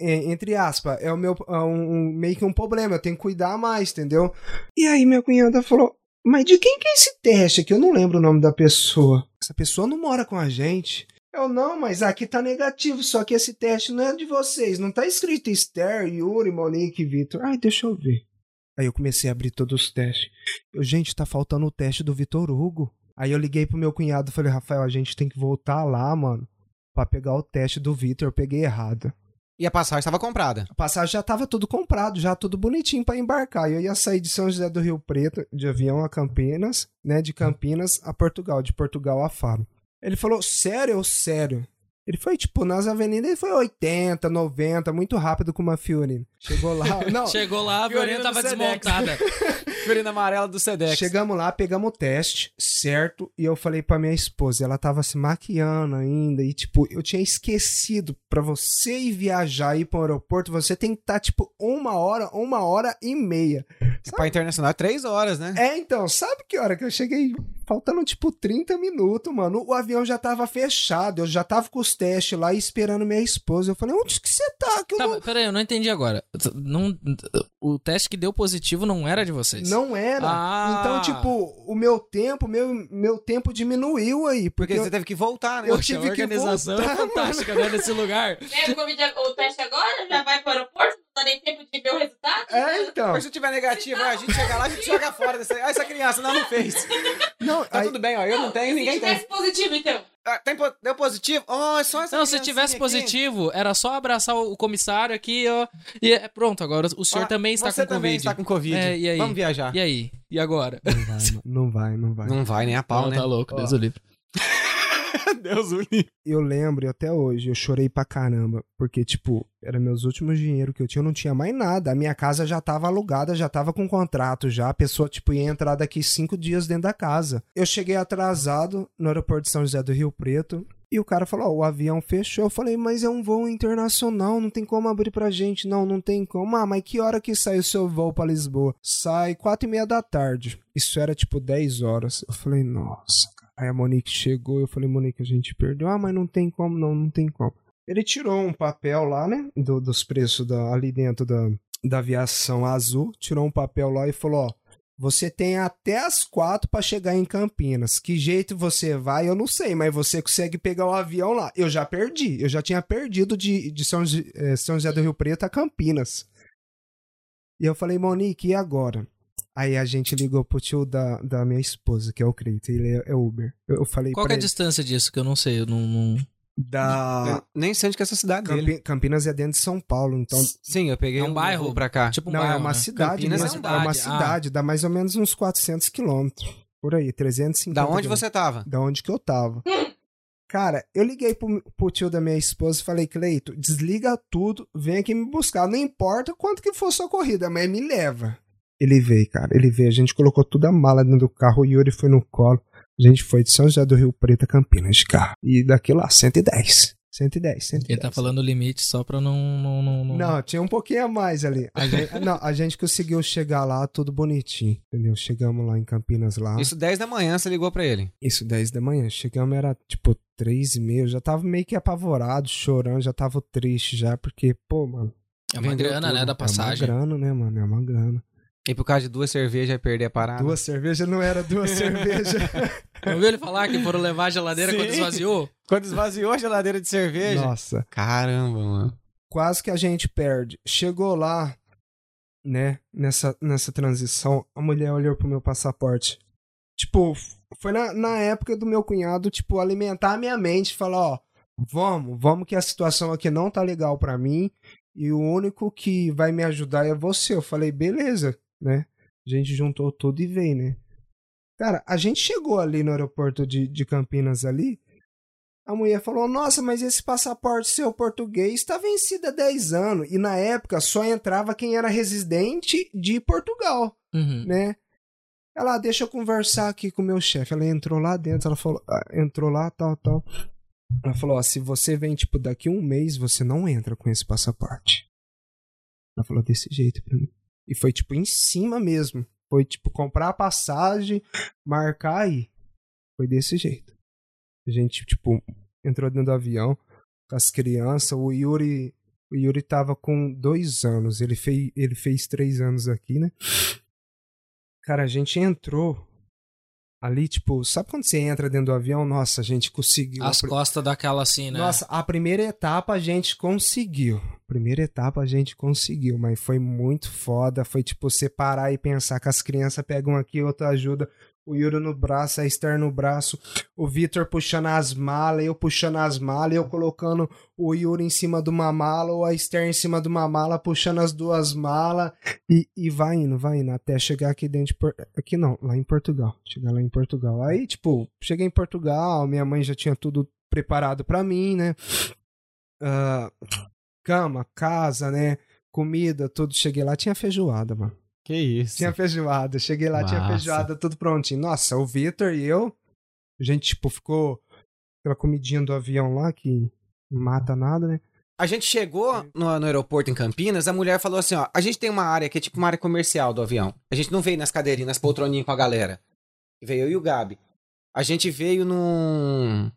é, entre aspas, é o meu é um, meio que um problema, eu tenho que cuidar mais, entendeu? E aí minha cunhada falou: "Mas de quem que é esse teste aqui? Eu não lembro o nome da pessoa. Essa pessoa não mora com a gente." Eu não, mas aqui tá negativo, só que esse teste não é de vocês, não tá escrito Esther, Yuri, Monique, Vitor. Ai, deixa eu ver. Aí eu comecei a abrir todos os testes. Eu, gente, tá faltando o teste do Vitor Hugo. Aí eu liguei pro meu cunhado e falei, Rafael, a gente tem que voltar lá, mano, pra pegar o teste do Vitor. Eu peguei errado. E a passagem estava comprada. A passagem já tava tudo comprado, já tudo bonitinho pra embarcar. E eu ia sair de São José do Rio Preto, de avião a Campinas, né? De Campinas a Portugal, de Portugal a Faro. Ele falou, sério, sério. Ele foi, tipo, nas avenidas, ele foi 80, 90, muito rápido com uma Fiorina. Chegou lá, não, Chegou lá, a Fiorina Fiorina tava desmontada. Fiorina amarela do Sedex. Chegamos lá, pegamos o teste, certo? E eu falei pra minha esposa, ela tava se maquiando ainda. E, tipo, eu tinha esquecido, pra você ir viajar e ir pro aeroporto, você tem que estar, tipo, uma hora, uma hora e meia. Pra internacional é três horas, né? É, então, sabe que hora que eu cheguei? Faltando, tipo, 30 minutos, mano. O avião já tava fechado, eu já tava com os testes lá e esperando minha esposa. Eu falei, onde que você tá? Que eu Tá, não... peraí, eu não entendi agora. Não, o teste que deu positivo não era de vocês. Não era. Ah. Então, tipo, o meu tempo, meu, meu tempo diminuiu aí. Porque, Porque eu, você teve que voltar, né? eu Poxa, tive a que organização voltar, é fantástica, né, nesse lugar. Pega o teste agora, já vai para o aeroporto, não dá nem tempo de ver o resultado. É, então. Mas se tiver negativo, a gente chega lá, a gente joga fora dessa. Ah, essa criança não, não fez. Não, Tá aí, tudo bem, ó. Eu não tenho, ninguém Se tem. tivesse positivo, então. Ah, tem deu positivo? Oh, é só essa Não, se tivesse aqui. positivo, era só abraçar o comissário aqui, ó. E é pronto, agora o senhor Ó, também está você com também Covid. está com Covid. É, e aí? Vamos viajar. E aí? E agora? não vai, mano, não vai, não vai. Não vai nem a pau, Não, né? Tá louco. Deus o livre. Deus o. Eu lembro e até hoje, eu chorei pra caramba. Porque, tipo, era meus últimos dinheiro que eu tinha, eu não tinha mais nada. A minha casa já tava alugada, já tava com contrato já. A pessoa, tipo, ia entrar daqui cinco dias dentro da casa. Eu cheguei atrasado no aeroporto de São José do Rio Preto. E o cara falou, ó, o avião fechou. Eu falei, mas é um voo internacional, não tem como abrir pra gente. Não, não tem como. Ah, mas que hora que sai o seu voo pra Lisboa? Sai quatro e meia da tarde. Isso era, tipo, 10 horas. Eu falei, nossa. Aí a Monique chegou eu falei, Monique, a gente perdeu. Ah, mas não tem como, não, não tem como. Ele tirou um papel lá, né? do- dos preços da, ali dentro da, da aviação azul. Tirou um papel lá e falou: Ó, você tem até as quatro pra chegar em Campinas. Que jeito você vai, eu não sei, mas você consegue pegar o avião lá. Eu já perdi. Eu já tinha perdido de, de São, eh, São José do Rio Preto a Campinas. E eu falei, Monique, e agora? Aí a gente ligou pro tio da, da minha esposa, que é o Creito, ele é, é Uber. Eu, eu falei Qual é a ele, distância disso? Que eu não sei, eu não... não- da Eu nem sei onde que é essa cidade dele. Campi- Campinas é dentro de São Paulo, então Sim, eu peguei É um bairro? voo pra cá. Tipo um Não, bairro, é uma né? cidade Campinas é mesmo. É, cidade. uma Ah. cidade, dá mais ou menos uns 400 quilômetros. Por aí, 350 Da onde você tava? Da onde que eu tava. Cara, eu liguei pro, pro tio da minha esposa e falei, Cleito, desliga tudo, vem aqui me buscar. Não importa quanto que for sua corrida, mas me leva. Ele veio, cara, ele veio. A gente colocou toda a mala dentro do carro, o Yuri foi no colo. A gente foi de São José do Rio Preto a Campinas de carro. E daqui lá, 110. 110, 110. Ele tá falando o limite só pra não. Não, não, não... Não, tinha um pouquinho a mais ali. A gente, não, a gente conseguiu chegar lá tudo bonitinho, entendeu? Chegamos lá em Campinas lá. Isso 10 da manhã você ligou pra ele. Isso, 10 da manhã. Chegamos, era tipo 3 e meia. Eu já tava meio que apavorado, chorando, já tava triste já, porque, pô, mano. É uma grana, tudo. né? Da passagem. É uma grana, né, mano? É uma grana. E por causa de duas cervejas ia perder a parada. Duas cervejas não era duas cervejas. Não viu ele falar que foram levar a geladeira Sim. quando esvaziou? Quando esvaziou a geladeira de cerveja. Nossa. Caramba, mano. Quase que a gente perde. Chegou lá, né, nessa, nessa transição, a mulher olhou pro meu passaporte. Tipo, foi na, na época do meu cunhado, tipo, alimentar a minha mente, falar, ó, vamos, vamos que a situação aqui não tá legal pra mim e o único que vai me ajudar é você. Eu falei, beleza, né? A gente juntou tudo e veio, né? Cara, a gente chegou ali no aeroporto de, de Campinas ali, a mulher falou: Nossa, mas esse passaporte seu português está vencido há 10 anos. E na época só entrava quem era residente de Portugal, Uhum. né? Ela, "Ah, deixa eu conversar aqui com o meu chefe. Ela entrou lá dentro, ela falou: ah, Entrou lá, tal, tal. Ela falou: ó, Se você vem, tipo, daqui um mês, você não entra com esse passaporte. Ela falou desse jeito pra mim. E foi, tipo, em cima mesmo. Foi, tipo, comprar a passagem, marcar aí. Foi desse jeito. A gente, tipo, entrou dentro do avião com as crianças. O Yuri, o Yuri tava com dois anos. Ele fez, ele fez três anos aqui, né? Cara, a gente entrou ali, tipo, sabe quando você entra dentro do avião? Nossa, a gente conseguiu. As costas daquela assim, né? Nossa, a primeira etapa a gente conseguiu. Primeira etapa a gente conseguiu, mas foi muito foda. Foi tipo separar e pensar que as crianças pegam aqui, outra ajuda. O Yuri no braço, a Esther no braço, o Vitor puxando as malas, eu puxando as malas, eu colocando o Yuri em cima de uma mala, ou a Esther em cima de uma mala, puxando as duas malas, e, e vai indo, vai indo, até chegar aqui dentro de Aqui não, lá em Portugal. Chegar lá em Portugal. Aí, tipo, cheguei em Portugal, minha mãe já tinha tudo preparado pra mim, né? Ah, cama, casa, né? Comida, tudo. Cheguei lá, tinha feijoada, mano. Que isso. Tinha feijoada. Cheguei lá, tinha Massa. feijoada, tudo prontinho. Nossa, o Vitor e eu, a gente, tipo, ficou aquela comidinha do avião lá que mata nada, né? A gente chegou no, no aeroporto em Campinas, a mulher falou assim, ó, a gente tem uma área que é tipo uma área comercial do avião. A gente não veio nas cadeirinhas, nas poltroninhas com a galera. Veio eu e o Gabi. A gente veio num...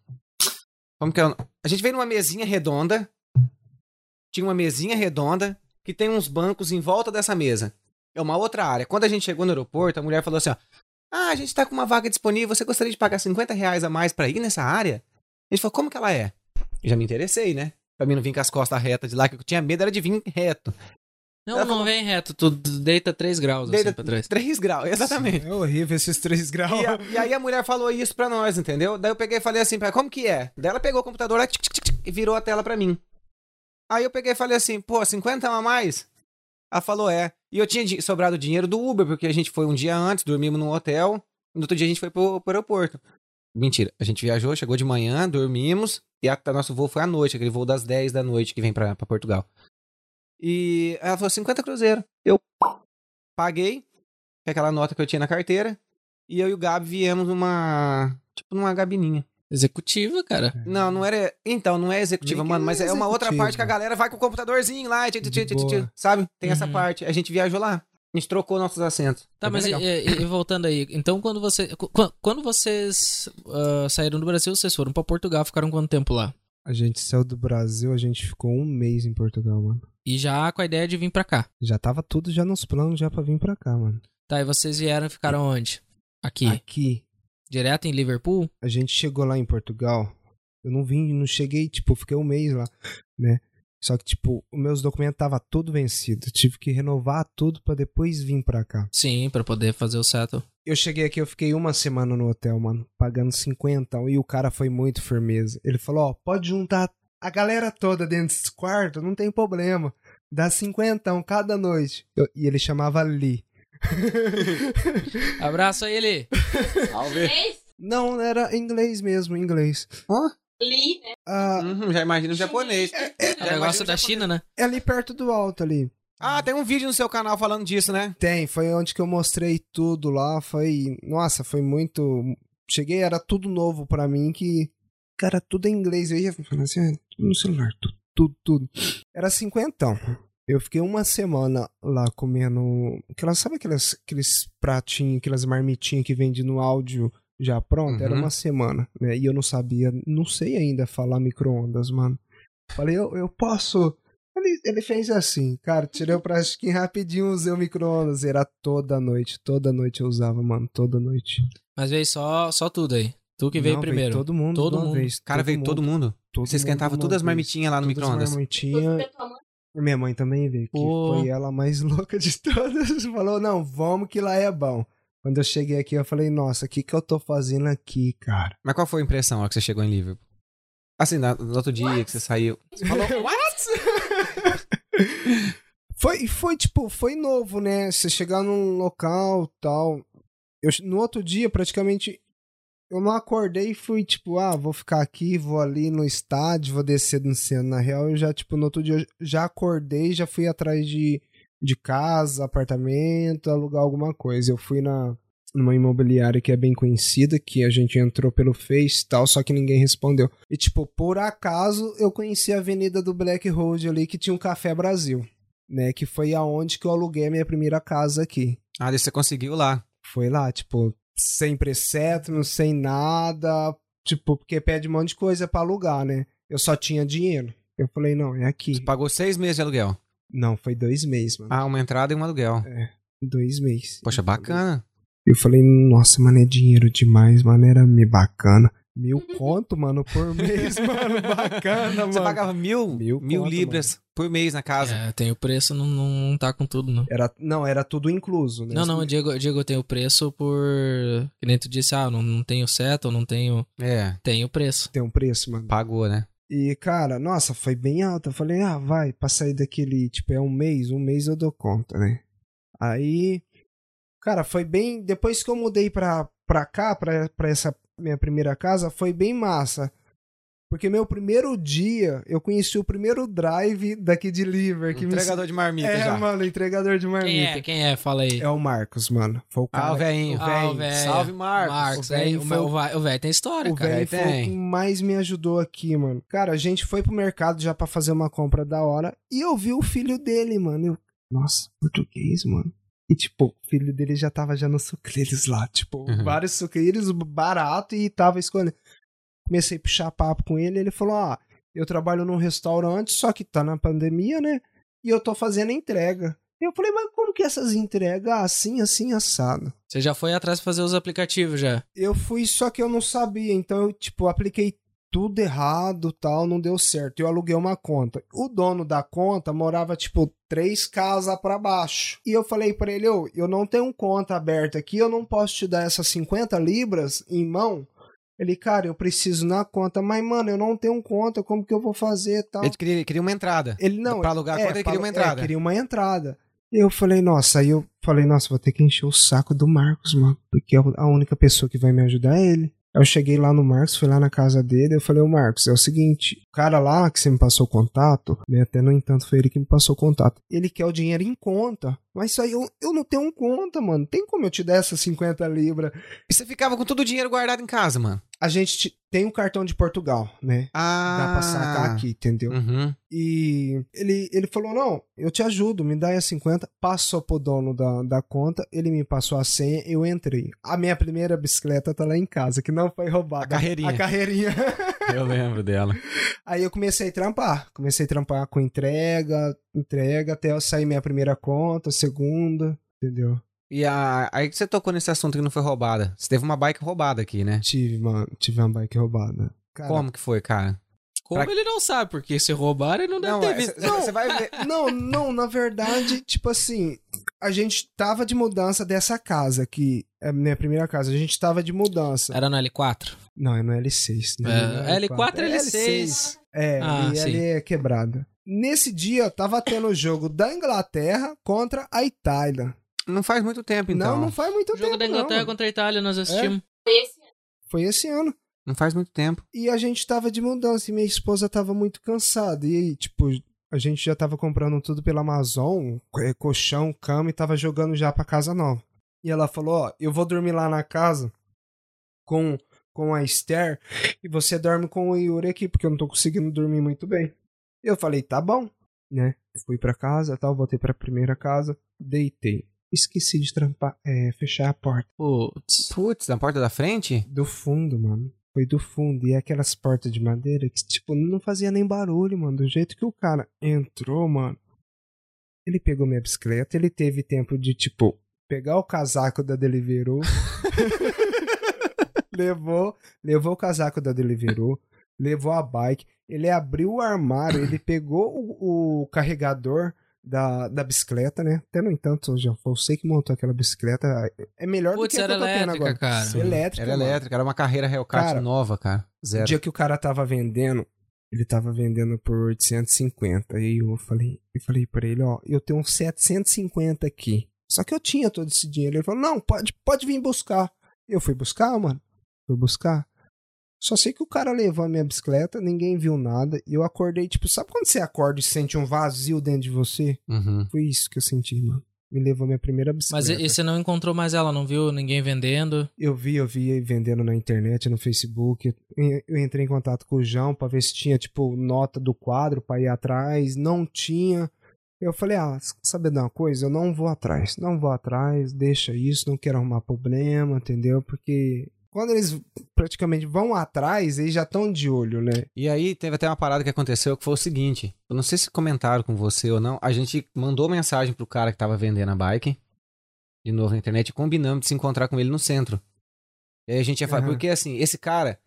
Como que é? o- A gente veio numa mesinha redonda. Tinha uma mesinha redonda que tem uns bancos em volta dessa mesa. É uma outra área. Quando a gente chegou no aeroporto, a mulher falou assim, ó, ah, a gente tá com uma vaga disponível, você gostaria de pagar 50 reais a mais pra ir nessa área? A gente falou, como que ela é? Eu já me interessei, né? Pra mim não vir com as costas retas de lá, que eu tinha medo era de vir reto. Não, Ela não falou- vem reto, tu deita 3 graus Deita assim pra trás. 3 graus, exatamente. É horrível esses três graus. E, a- e aí a mulher falou isso pra nós, entendeu? Daí eu peguei e falei assim, pra ela, como que é? Daí ela pegou o computador lá, tic, tic, tic, tic, e virou a tela pra mim. Aí eu peguei e falei assim, pô, 50 a mais? Ela falou, é. E eu tinha sobrado dinheiro do Uber, porque a gente foi um dia antes, dormimos num hotel, no outro dia a gente foi pro, pro aeroporto. Mentira, a gente viajou, chegou de manhã, dormimos, e a, nosso voo foi à noite, aquele voo das 10 da noite que vem pra, pra Portugal. E ela falou, 50 cruzeiro. Eu paguei, aquela nota que eu tinha na carteira, e eu e o Gabi viemos numa, tipo, numa gabininha. Executiva, cara. Não, não era. Então, não é executiva, Nem mano, mas é uma outra parte que a galera vai com o computadorzinho lá, tch, tch, tch, De tch, tch, boa. sabe? Tem essa Uhum. parte. A gente viajou lá. A gente trocou nossos assentos. Tá, bem mas e, e- e voltando aí, então quando você. qu- Quando vocês ah, saíram do Brasil, vocês foram pra Portugal, ficaram quanto tempo lá? A gente saiu do Brasil, a gente ficou um mês em Portugal, mano. E já com a ideia de vir pra cá. Já tava tudo já nos planos já pra vir pra cá, mano. Tá, e vocês vieram e ficaram onde? Aqui. Aqui, Direto em Liverpool? a gente chegou lá em Portugal. Eu não vim, não cheguei, tipo, fiquei um mês lá, né? Só que, tipo, os meus documentos tava tudo vencido. Tive que renovar tudo pra depois vir pra cá. Sim, pra poder fazer o settle. Eu cheguei aqui, eu fiquei uma semana no hotel, mano, pagando 50 e o cara foi muito firmeza. Ele falou, ó, pode juntar a galera toda dentro desse quarto, não tem problema. Dá 50 cada noite. Eu- e ele chamava Lee. Abraço aí, ele. Salve. Não, era inglês mesmo, inglês. Ó. Li, né? Ah, Uhum, já imagino o japonês. É o Já negócio imagino da o China, né? é ali perto do alto ali. Ah, tem um vídeo no seu canal falando disso, né? Tem, foi onde que eu mostrei tudo lá, foi, nossa, foi muito, cheguei, era tudo novo pra mim que, cara, tudo em inglês, eu ia falando assim, ah, tudo no celular, tudo, tudo, tudo. Era cinquentão. Eu fiquei uma semana lá comendo, aquelas, sabe aquelas, aqueles pratinhos, aquelas marmitinhas que vende no áudio já pronto? Era Uhum. uma semana, né, e eu não sabia, não sei ainda falar micro-ondas, mano. Falei, eu, eu posso... Ele, ele fez assim, cara, tirei o pratinho rapidinho, usei o micro-ondas. Era toda noite, toda noite eu usava, mano, toda noite. Mas veio só, só tudo aí. Tu que veio Não, primeiro. todo mundo, Todo mundo. vez. Cara, veio todo mundo. todo Você esquentava mundo todas as marmitinhas lá no micro-ondas. marmitinhas. Minha mãe também veio, que foi ela mais louca de todas. Falou, não, vamos que lá é bom. Quando eu cheguei aqui, eu falei, nossa, o que que eu tô fazendo aqui, cara? Mas qual foi a impressão ó, que você chegou em Liverpool? Assim, na- no outro dia que você saiu. Você falou, Foi, foi tipo, foi novo, né? Você chegar num local tal. Eu, no outro dia, praticamente, eu não acordei e fui tipo, ah, vou ficar aqui, vou ali no estádio, vou descer no centro. Na real, eu já, tipo, no outro dia, eu já acordei, já fui atrás de, de casa, apartamento, alugar alguma coisa. Eu fui na numa imobiliária que é bem conhecida, que a gente entrou pelo Face e tal, só que ninguém respondeu. E, tipo, por acaso, eu conheci a avenida do Black Road ali, que tinha um Café Brasil, né? Que foi aonde que eu aluguei a minha primeira casa aqui. ah, você conseguiu lá. Foi lá, tipo, sem precepto, sem nada, tipo, porque pede um monte de coisa pra alugar, né? Eu só tinha dinheiro. Eu falei, não, é aqui. Você pagou seis meses de aluguel. Não, foi dois meses, mano. Ah, uma entrada e um aluguel. Dois meses. Poxa, bacana. Eu falei, nossa, mano, é dinheiro demais, mano, era me bacana. Mil conto, mano, por mês, mano, bacana, mano. Você pagava mil, Mil mil, conto, libras por mês na casa. É, tem o preço, não, não, não tá com tudo, não. Era, não, era tudo incluso, né? Não, não, Diego, Diego tem o preço por. Que nem tu disse, ah, não, não tenho settle, não tenho. É, Tem o preço. Tem um preço, mano. pagou, né? E, cara, nossa, foi bem alto. Eu falei, ah, vai, pra sair daquele, tipo, é um mês, um mês eu dou conta, né? Aí, cara, foi bem. Depois que eu mudei pra, pra cá, pra, pra essa minha primeira casa, foi bem massa. Porque meu primeiro dia, eu conheci o primeiro drive daqui de Liver. Que me- Entregador de marmita É, já. mano, entregador de marmita. Quem é? Quem é? Fala aí. É o Marcos, mano. Foi o cara. Ah, o velhinho. Ah, o velho. Salve, Marcos. Marcos, O velho o foi- o o velho tem história, O cara. velho Aí foi o que mais me ajudou aqui, mano. Cara, a gente foi pro mercado já pra fazer uma compra da hora e eu vi o filho dele, mano. Eu, Nossa, português, mano. E, tipo, o filho dele já tava já nos sucrilhos lá. Tipo, Uhum. vários sucrilhos barato e tava escolhendo. Comecei a puxar papo com ele ele falou, ah, eu trabalho num restaurante, só que tá na pandemia, né? E eu tô fazendo entrega. Eu falei, mas como que essas entregas? Assim, assim, assado. Você já foi atrás pra fazer os aplicativos já. Eu fui, só que eu não sabia, então eu, tipo, apliquei tudo errado, tal, não deu certo. Eu aluguei uma conta. O dono da conta morava, tipo, três casas pra baixo. E eu falei pra ele, ô, eu não tenho conta aberta aqui, eu não posso te dar essas 50 libras em mão. Ele, cara, eu preciso na conta, mas, mano, eu não tenho conta, como que eu vou fazer tal? Ele queria, queria uma entrada. Ele não. Pra alugar a é, conta, ele queria uma pra- entrada. É, queria uma entrada. Eu falei, nossa, aí eu falei, nossa, vou ter que encher o saco do Marcos, mano. Porque a única pessoa que vai me ajudar é ele. Aí eu cheguei lá no Marcos, fui lá na casa dele, eu falei, ô Marcos, é o seguinte, o cara lá que você me passou o contato, né, até no entanto foi ele que me passou o contato, ele quer o dinheiro em conta, mas isso aí eu, eu não tenho conta, mano, tem como eu te dar essas 50 libras? E você ficava com todo o dinheiro guardado em casa, mano. A gente te- tem um cartão de Portugal, né, Ah. dá pra sacar aqui, entendeu? Uhum. E ele, ele falou: Não, eu te ajudo, me dá aí as 50. Passou pro dono da, da conta, ele me passou a senha, eu entrei. A minha primeira bicicleta tá lá em casa, que não foi roubada. A carreirinha. A carreirinha. Eu lembro dela. aí eu comecei a trampar. Comecei a trampar com entrega, entrega, até eu sair minha primeira conta, segunda, entendeu? E a, aí que você tocou nesse assunto que não foi roubada. Você teve uma bike roubada aqui, né? Tive, mano, tive uma bike roubada. Cara, Como que foi, cara? Como Pra- ele não sabe, porque se roubaram, ele não deve Não, ter é, visto. cê- você vai ver. Não, não, na verdade, tipo assim, a gente tava de mudança dessa casa, que é a minha primeira casa, a gente tava de mudança. Era no L4? Não, é no L6. Né? É, Não é L4 é L6. É, Ah, e sim. ali é quebrada. Nesse dia, tava tendo o jogo da Inglaterra contra a Itália. Não faz muito tempo, então. Não, não faz muito O jogo tempo, da Inglaterra não. contra a Itália, nós assistimos. Foi esse ano. Foi esse ano. Não faz muito tempo. E a gente tava de mudança e minha esposa tava muito cansada. E aí, tipo, a gente já tava comprando tudo pela Amazon, é, colchão, cama, e tava jogando já pra casa nova. E ela falou: Ó, eu vou dormir lá na casa com, com a Esther e você dorme com o Yuri aqui, porque eu não tô conseguindo dormir muito bem. Eu falei: tá bom, né? Fui pra casa tal, voltei pra primeira casa, deitei. Esqueci de trampar, é, fechar a porta. Putz. Putz, na porta da frente? Do fundo, mano. Foi do fundo. E aquelas portas de madeira que, tipo, não fazia nem barulho, mano. Do jeito que o cara entrou, mano. Ele pegou minha bicicleta, ele teve tempo de, tipo, pegar o casaco da Deliveroo. levou, levou o casaco da Deliveroo, levou a bike. Ele abriu o armário, ele pegou o, o carregador da, da bicicleta, né? Até no entanto, já foi você que montou aquela bicicleta. É melhor Putz, do que a que era eu tô tendo elétrica, agora. cara. Elétrica, Era mano. elétrica, era uma carreira Hellcat Cara, nova, cara. O Zero. dia que o cara tava vendendo, ele tava vendendo por 850. E aí eu falei, eu falei pra ele, ó, eu tenho uns 750 aqui. Só que eu tinha todo esse dinheiro. Ele falou, não, pode, pode vir buscar. Eu fui buscar, mano. Fui buscar. Só sei que o cara levou a minha bicicleta, ninguém viu nada. E eu acordei, tipo, sabe quando você acorda e sente um vazio dentro de você? Uhum. Foi isso que eu senti, mano. Me levou a minha primeira Mas bicicleta. e, e você não encontrou mais ela, não viu ninguém vendendo? Eu vi, eu vi vendendo na internet, no Facebook. Eu eu entrei em contato com o João pra ver se tinha, tipo, nota do quadro pra ir atrás. Não tinha. Eu falei, ah, sabe de uma coisa? Eu não vou atrás. Não vou atrás, deixa isso, não quero arrumar problema, entendeu? Porque quando eles praticamente vão atrás, eles já estão de olho, né? E aí teve até uma parada que aconteceu que foi o seguinte. Eu não sei se comentaram com você ou não. A gente mandou mensagem pro cara que tava vendendo a bike. De novo na internet. Combinamos de se encontrar com ele no centro. E aí a gente ia falar. Aham. Porque assim, esse cara.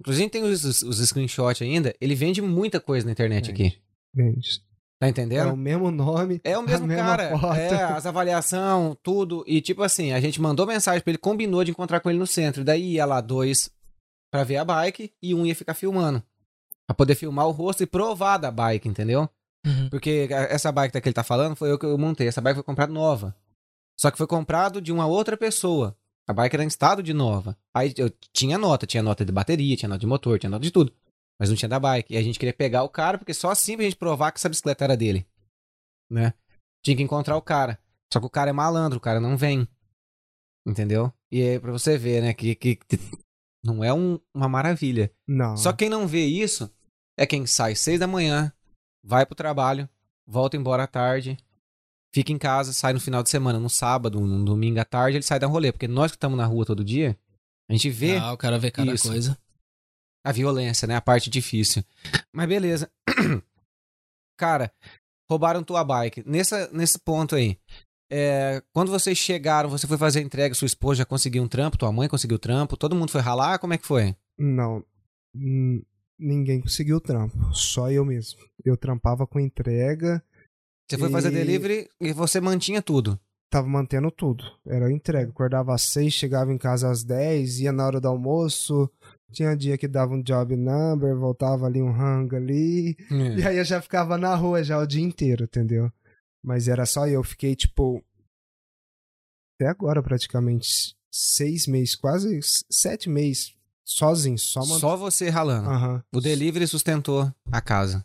Inclusive tem os, os, os screenshots ainda. Ele vende muita coisa na internet aqui. Gente, Tá é entendendo? o mesmo nome. É o mesmo a mesma cara. É, as avaliação, tudo. E tipo assim, a gente mandou mensagem pra ele, combinou de encontrar com ele no centro. Daí ia lá dois pra ver a bike e um ia ficar filmando. Pra poder filmar o rosto e provar da bike, entendeu? Uhum. Porque essa bike que ele tá falando foi eu que eu montei. Essa bike foi comprada nova. Só que foi comprado de uma outra pessoa. A bike era em estado de nova. Aí eu tinha nota, tinha nota de bateria, tinha nota de motor, tinha nota de tudo. Mas não tinha da bike. E a gente queria pegar o cara, porque só assim pra gente provar que essa bicicleta era dele. Né? Tinha que encontrar o cara. Só que o cara é malandro, o cara não vem. Entendeu? E aí pra você ver, né, que, que, que não é um- uma maravilha. Não. Só quem não vê isso é quem sai seis da manhã, vai pro trabalho, volta embora à tarde, fica em casa, sai no final de semana, no sábado, no domingo à tarde, ele sai dar rolê. Porque nós que estamos na rua todo dia, a gente vê Ah, o cara vê cada Isso. coisa. A violência, né? A parte difícil. Mas beleza. Cara, roubaram tua bike. Nessa, nesse ponto aí, é, quando vocês chegaram, você foi fazer a entrega, sua esposa já conseguiu um trampo, tua mãe conseguiu trampo, todo mundo foi ralar, como é que foi? Não. Ninguém conseguiu o trampo. Só eu mesmo. Eu trampava com entrega, Você foi fazer E- delivery e você mantinha tudo. tava mantendo tudo. Era entrega. Acordava às seis, chegava em casa às dez, ia na hora do almoço. Tinha dia que dava um job number, voltava ali um rango ali. E aí eu já ficava na rua já o dia inteiro, entendeu? Mas era só eu. Fiquei, tipo. Até agora, praticamente. Seis meses, quase sete meses. Sozinho, só mantendo. Só você ralando. Aham. O delivery sustentou a casa.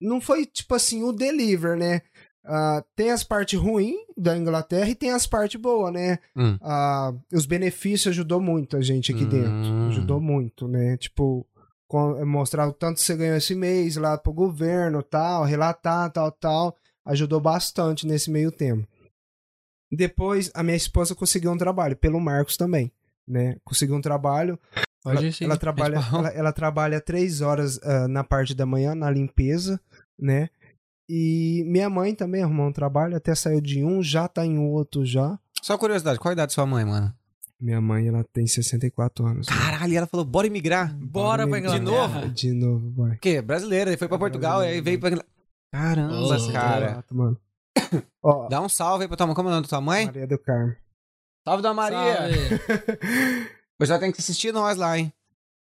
não foi tipo assim o deliver, né? Ah, tem as partes ruins da Inglaterra e tem as partes boas, né? Hum. Ah, os benefícios ajudou muito a gente aqui Hum. dentro. Ajudou muito, né? Tipo, com- mostrar o tanto que você ganhou esse mês lá pro governo, tal, relatar, tal, tal. Ajudou bastante nesse meio tempo. Depois, a minha esposa conseguiu um trabalho, pelo Marcos também, né? Conseguiu um trabalho, Pode ela, sim. ela trabalha, ela, ela trabalha três horas ah, na parte da manhã, na limpeza, né? E minha mãe também arrumou um trabalho, até saiu de um, já tá em outro já. Só curiosidade, qual a idade da sua mãe, mano? Minha mãe, ela tem 64 anos. né? Caralho, e ela falou, bora imigrar. Bora pra De Inglaterra. novo? De novo, vai. O quê? Brasileira, ele foi pra Portugal e aí veio pra... Ingl- Caramba, Ô, cara. 64, mano. Ó, Dá um salve aí pra tua mãe. Como é o nome da tua mãe? Maria do Carmo. Salve da Maria. Salve. Pois ela tem que assistir nós lá, hein?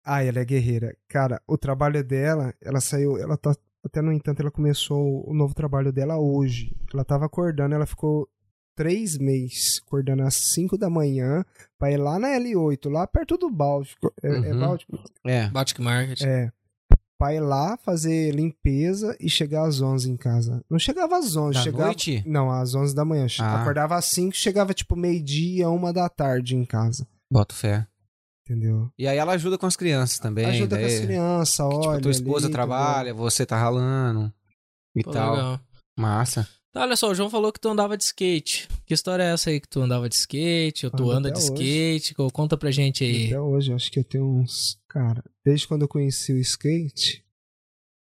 Ah, ela é guerreira. Cara, o trabalho dela, ela saiu, ela tá, até no entanto, ela começou o novo trabalho dela hoje. Ela tava acordando, ela ficou três meses, acordando às 5 da manhã, pra ir lá na L8, lá perto do Báltico. É, é Uhum. Báltico? É. Baltic Market. É. Pra ir lá fazer limpeza e chegar às 11 em casa. Não chegava às 11, Da chegava... noite? Não, às 11 da manhã. Ah. Acordava às 5, chegava tipo meio-dia, uma da tarde em casa. Boto fé. Entendeu? E aí ela ajuda com as crianças também. Ajuda com daí- as crianças, que, olha. Tipo, tua esposa ali, trabalha, você tá ralando e Pô, tal. legal. Massa. Tá, olha só, o João falou que tu andava de skate. Que história é essa aí que tu andava de skate? Ou tu Ando anda de hoje. skate? Co- Conta pra gente aí. Até hoje, acho que eu tenho uns. Cara, desde quando eu conheci o skate,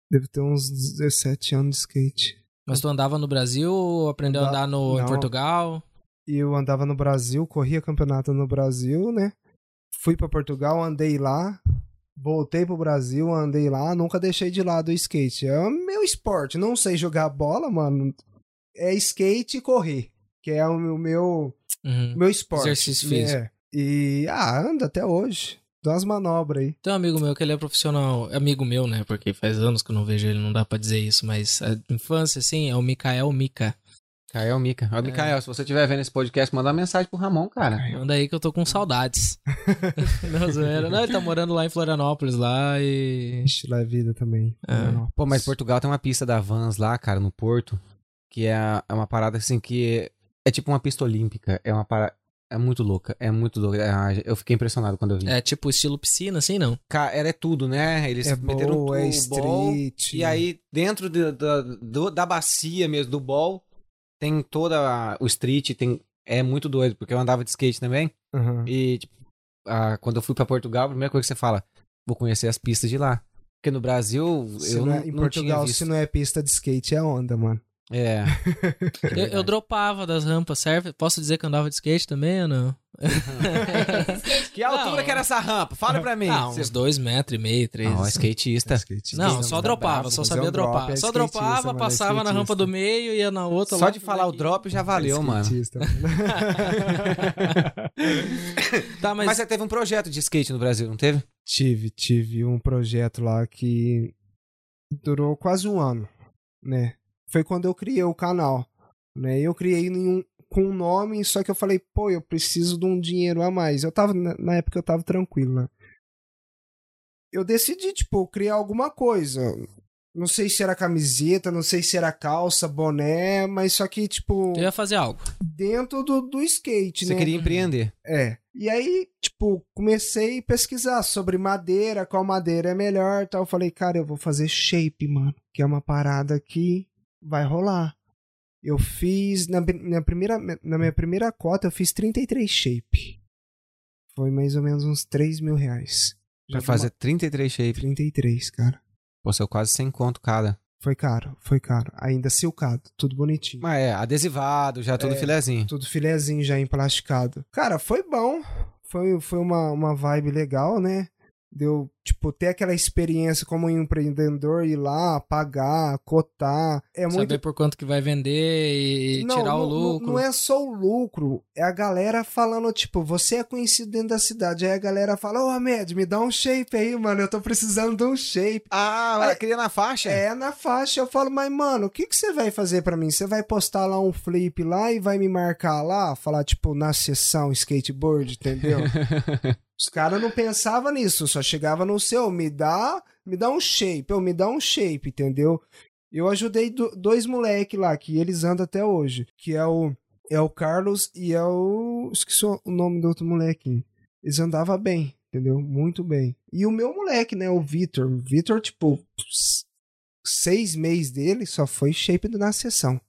devo ter uns 17 anos de skate. Mas tu andava no Brasil ou aprendeu a Anda- andar no, em. Portugal? Eu andava no Brasil, corria campeonato no Brasil, né? Fui pra Portugal, andei lá. Voltei pro Brasil, andei lá, nunca deixei de lado o skate. É o meu esporte. Não sei jogar bola, mano. É skate e correr. Que é o meu, meu, Uhum. meu esporte. Exercício físico. É. E, ah, anda até hoje. Dá umas manobras aí. Tem um amigo meu que ele é profissional, amigo meu, né? Porque faz anos que eu não vejo ele, não dá pra dizer isso, mas a infância, assim, é o Mikael Mika. Caio Mica. Ó, Micael, se você estiver vendo esse podcast, manda uma mensagem pro Ramon, cara. Manda aí que eu tô com saudades. não, zoeira. Não, ele tá morando lá em Florianópolis, lá e... Ixi, lá é vida também. É. Pô, mas Portugal tem uma pista da Vans lá, cara, no Porto, que é, é uma parada assim que é, é tipo uma pista olímpica. É uma parada. É muito louca, é muito louca. É, eu fiquei impressionado quando eu vi. É tipo estilo piscina, assim, não? Cara, ela é tudo, né? Eles É meteram bowl, é tudo, ball, street. E aí, dentro de- da- do- da bacia mesmo, do ball, tem toda a- o street, tem, é muito doido, porque eu andava de skate também. Aham. E, tipo, ah, quando eu fui pra Portugal, a primeira coisa que você fala, vou conhecer as pistas de lá. Porque no Brasil, Se eu não é- em não Portugal, se não é pista de skate, é onda, mano. É. Eu, eu dropava das rampas, serve? Posso dizer que eu andava de skate também ou não? Que altura Não. que era essa rampa? Fala pra mim. Ah, Você- uns dois metros e meio, três. Ó, assim. skatista. Não, só dropava, só fazer sabia um drop dropar. é só skatista, dropava, mano, é passava na rampa skatista. do meio, ia na outra Só lá, de falar o daqui. drop já valeu, mano. Skatista, Tá, mas, Mas... você teve um projeto de skate no Brasil, não teve? tive, tive um projeto lá que durou quase um ano, né? Foi quando eu criei o canal, né? Eu criei nenhum com um nome, só que eu falei, pô, eu preciso de um dinheiro a mais. Eu tava, na época eu tava tranquilo, né? Eu decidi, tipo, criar alguma coisa. Não sei se era camiseta, não sei se era calça, boné, mas só que, tipo, tu ia fazer algo. dentro do, do skate, Você né? queria empreender. É. E aí, tipo, comecei a pesquisar sobre madeira, qual madeira é melhor tal. Eu falei, cara, eu vou fazer shape, mano. Que é uma parada que vai rolar. Eu fiz, na, na primeira, na minha primeira cota, eu fiz 33 shape. Foi mais ou menos uns 3 mil reais. Pra Já fazer 33 deu uma- shape. 33, cara. Pô, saiu quase 100 conto cada. Foi caro, foi caro. Ainda silcado, tudo bonitinho. Mas é, adesivado, já tudo É. filezinho. Tudo filezinho já emplasticado. Cara, foi bom. Foi, foi uma, uma vibe legal, né? Deu, tipo, ter aquela experiência como empreendedor, ir lá, pagar, cotar. É muito. Saber por quanto que vai vender e tirar o não, não- lucro. Não é só o lucro, é a galera falando, tipo, você é conhecido dentro da cidade. Aí a galera fala, ô Ahmed, me dá um shape aí, mano. Eu tô precisando de um shape. Ah, ela queria na faixa? É, na faixa eu falo, mas mano, o que, que você vai fazer pra mim? Você vai postar lá um flip lá e vai me marcar lá? Falar, tipo, na sessão skateboard, entendeu? Os caras não pensavam nisso, só chegava no seu, me dá, me dá um shape, eu me dá um shape, entendeu? Eu ajudei do- dois moleque lá, que eles andam até hoje, que é o, é o Carlos e é o... esqueci o nome do outro moleque. Eles andavam bem, entendeu? Muito bem. E o meu moleque, né, o Vitor. Vitor, tipo, seis meses dele só foi shape na sessão.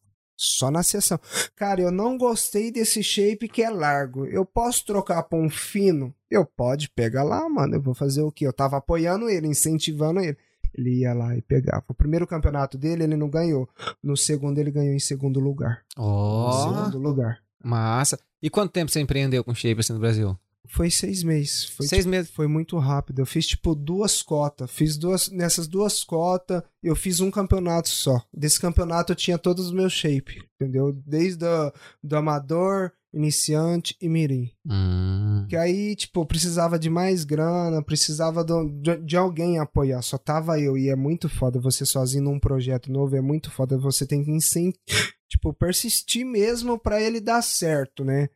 Só na sessão. Cara, eu não gostei desse shape que é largo. Eu posso trocar pra um fino? Eu pode, pega lá, mano. Eu vou fazer o quê? Eu tava apoiando ele, incentivando ele. Ele ia lá e pegava. O primeiro campeonato dele, ele não ganhou. No segundo, ele ganhou em segundo lugar. Ó, segundo lugar. massa. E quanto tempo você empreendeu com shape assim no Brasil? Foi seis meses. Foi, Seis tipo, meses. Foi muito rápido. Eu fiz, tipo, duas cotas. Fiz duas. Nessas duas cotas, eu fiz um campeonato só. Desse campeonato eu tinha todos os meus shape. Entendeu? Desde o, do amador, iniciante e mirim. Hum. Que aí, tipo, precisava de mais grana, precisava do- de, de alguém apoiar. Só tava eu. E é muito foda você sozinho num projeto novo. É muito foda. Você tem que incentivar. tipo, persistir mesmo pra ele dar certo, né?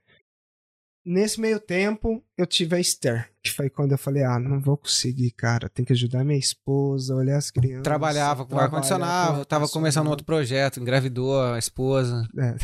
Nesse meio tempo, eu tive a Esther, que foi quando eu falei, ah, não vou conseguir, cara, tem que ajudar minha esposa, olhar as crianças. Trabalhava com ar-condicionado, tava começando outro projeto, engravidou a esposa. É.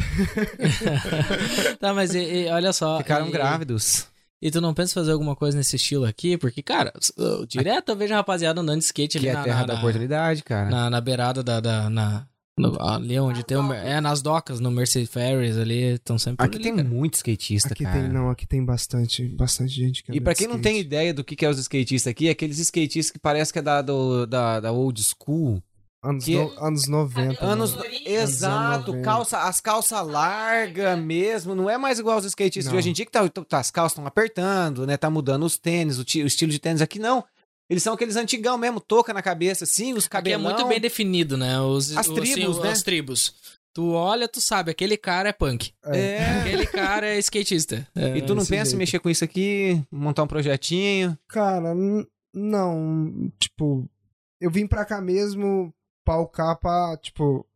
tá, mas e- e olha só. Ficaram e- grávidos. E tu não pensa em fazer alguma coisa nesse estilo aqui? Porque, cara, eu- direto eu vejo a rapaziada andando de skate ali Que é na, a terra na, da na- oportunidade, cara. na, na beirada da. da na, no- ali onde tem o. mer- É, nas docas, no Mercedes Ferries ali, estão sempre Aqui ali, tem cara. muito skatista, Aqui cara. tem, não, aqui tem bastante, bastante gente que E anda pra de quem não skate. tem ideia do que, que é os skatistas aqui, é aqueles skatistas que parece que é da, do- da, da old school. Anos, que- no- anos 90. Anos. mano. Exato, 90. calça, as calças largas mesmo. Não é mais igual os skatistas de Não. hoje em dia que tá, tá- as calças estão apertando, né? Tá mudando os tênis, o, o estilo de tênis aqui não. Eles são aqueles antigão mesmo, touca na cabeça, assim, os Aqui é muito bem definido, né? Os, As os- tribos, sim, né? As tribos. Tu olha, tu sabe, aquele cara é punk. É. Aquele cara é skatista. É, E tu não pensa em jeito. mexer com isso aqui, montar um projetinho? Cara, não, tipo, eu vim pra cá mesmo palcar pra, tipo,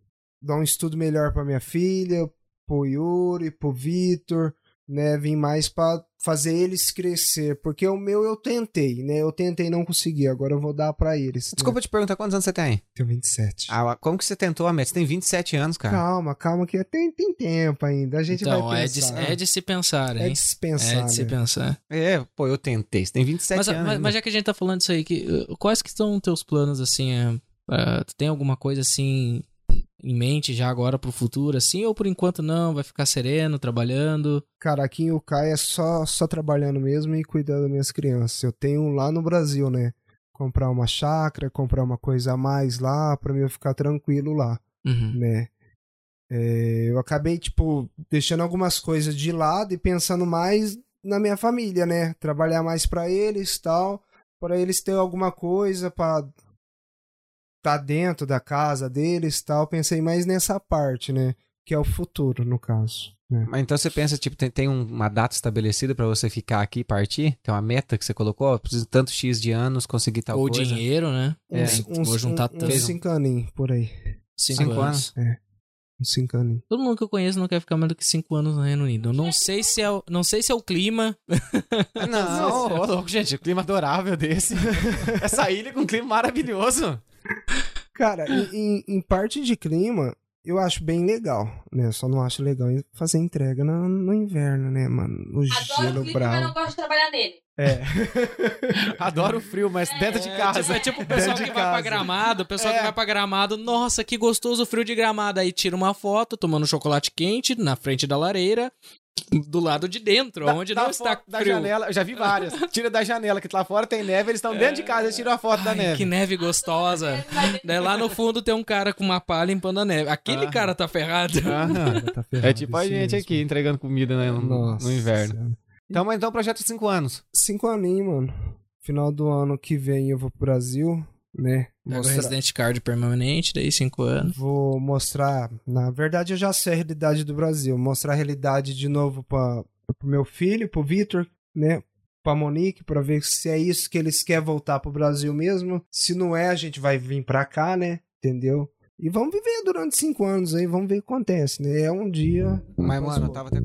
dar um estudo melhor pra minha filha, pro Yuri, pro Vitor, né, vim mais pra fazer eles crescer, porque o meu eu tentei, né, eu tentei e não consegui, agora eu vou dar pra eles. né. Desculpa te perguntar quantos anos você tem? Tenho 27. Ah, como que você tentou a meta? Você tem 27 anos, cara. Calma, calma, que tem, tem tempo ainda, a gente Então, vai é de, pensar. é de se pensar, É hein? de se pensar, É de se né? pensar. É, pô, eu tentei. Você tem 27 Mas, anos. mas, mas já que a gente tá falando disso aí, que, uh, quais que são teus planos, assim? é, uh, tu tem alguma coisa, assim, em mente já agora pro futuro, assim? Ou por enquanto não? Vai ficar sereno, trabalhando? Cara, aqui em Ucai é só, só trabalhando mesmo e cuidando das minhas crianças. Eu tenho lá no Brasil, né? Comprar uma chácara, comprar uma coisa a mais lá, pra mim eu ficar tranquilo lá, Uhum. né? É, eu acabei, tipo, deixando algumas coisas de lado e pensando mais na minha família, né? Trabalhar mais pra eles tal, para eles ter alguma coisa pra tá dentro da casa deles tal. Pensei mais nessa parte, né? Que é o futuro, no caso. né? Mas então você pensa, tipo, tem, tem um- uma data estabelecida pra você ficar aqui e partir? Tem uma meta que você colocou? Ó, preciso de tanto X de anos conseguir tal Ou coisa. dinheiro, né? É, Uns, vou juntar uns, tanto. uns cinco aninhos por aí. Cinco, Cinco anos. Uns cinco aninhos. Todo mundo que eu conheço não quer ficar mais do que cinco anos no Reino Unido. Eu não sei se é o, não sei se é o clima. Ah, Não, ô, louco, gente, o clima adorável desse. Essa ilha com um clima maravilhoso. Cara, em, em- parte de clima, eu acho bem legal, né? Só não acho legal fazer entrega no, no inverno, né, mano? O Adoro o gelo clima, mas não bravo. gosto de trabalhar nele. É. Adoro o frio, mas dentro de É casa. tipo, é tipo o pessoal que de vai pra gramado, o pessoal É. que vai pra gramado, nossa, que gostoso o frio de gramado. Aí tira uma foto tomando chocolate quente na frente da lareira, do lado de dentro, Da- onde da não está foto da frio. janela, eu já vi várias. Tira da janela, que lá fora tem neve, eles estão dentro de casa, eles tiram a foto da Ai, neve. que neve gostosa. Daí lá no fundo tem um cara com uma pá limpando a neve. Aquele Ah. cara tá ferrado. Aham. Tá ferrado É tipo a gente mesmo. aqui, entregando comida né, no, Nossa no inverno. Senhora. Então, mas então, projeto de 5 anos. Cinco aninhos, mano. Final do ano que vem eu vou pro Brasil, né? Pega o Mostrar- Resident Card permanente, daí cinco anos. Vou mostrar. Na verdade, eu já sei a realidade do Brasil. Mostrar a realidade de novo para pro meu filho, pro Vitor, né? Pra Monique, pra ver se é isso que eles querem voltar pro Brasil mesmo. Se não é, a gente vai vir pra cá, né? Entendeu? E vamos viver durante cinco anos aí, vamos ver o que acontece, né? É um dia. Mas, mano, eu tava até.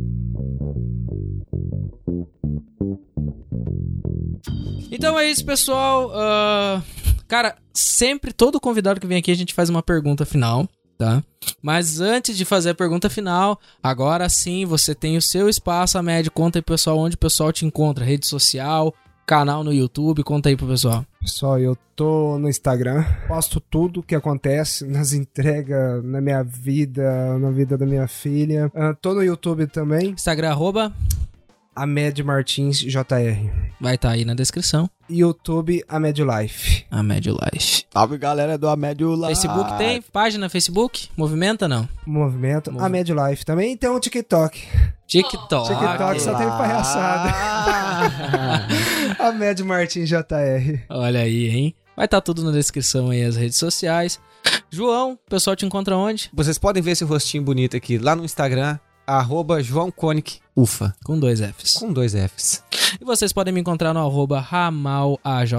Então é isso, pessoal. Ah, cara, sempre todo convidado que vem aqui a gente faz uma pergunta final, tá? Mas antes de fazer a pergunta final, agora sim você tem o seu espaço, a média. Conta aí, pessoal, onde o pessoal te encontra. Rede social, canal no YouTube. Conta aí pro pessoal. Pessoal, eu tô no Instagram, posto tudo que acontece nas entregas, na minha vida, na vida da minha filha. Ah, tô no YouTube também, Instagram, arroba, Amed Martins JR. vai estar aí na descrição. YouTube Amed Life. A Médio Life. Salve, galera do Amédio lá. Facebook tem? Página Facebook? Movimenta não? Movimento Movi- Amed Life. Também tem um TikTok. TikTok. TikTok só tem palhaçada. Amed Martins JR. Olha aí, hein? Vai estar tudo na descrição aí, as redes sociais. João, o pessoal te encontra onde? Vocês podem ver esse rostinho bonito aqui lá no Instagram, arroba João Koenig Ufa, Com dois Fs. com dois Fs. E vocês podem me encontrar no arroba ramalaje,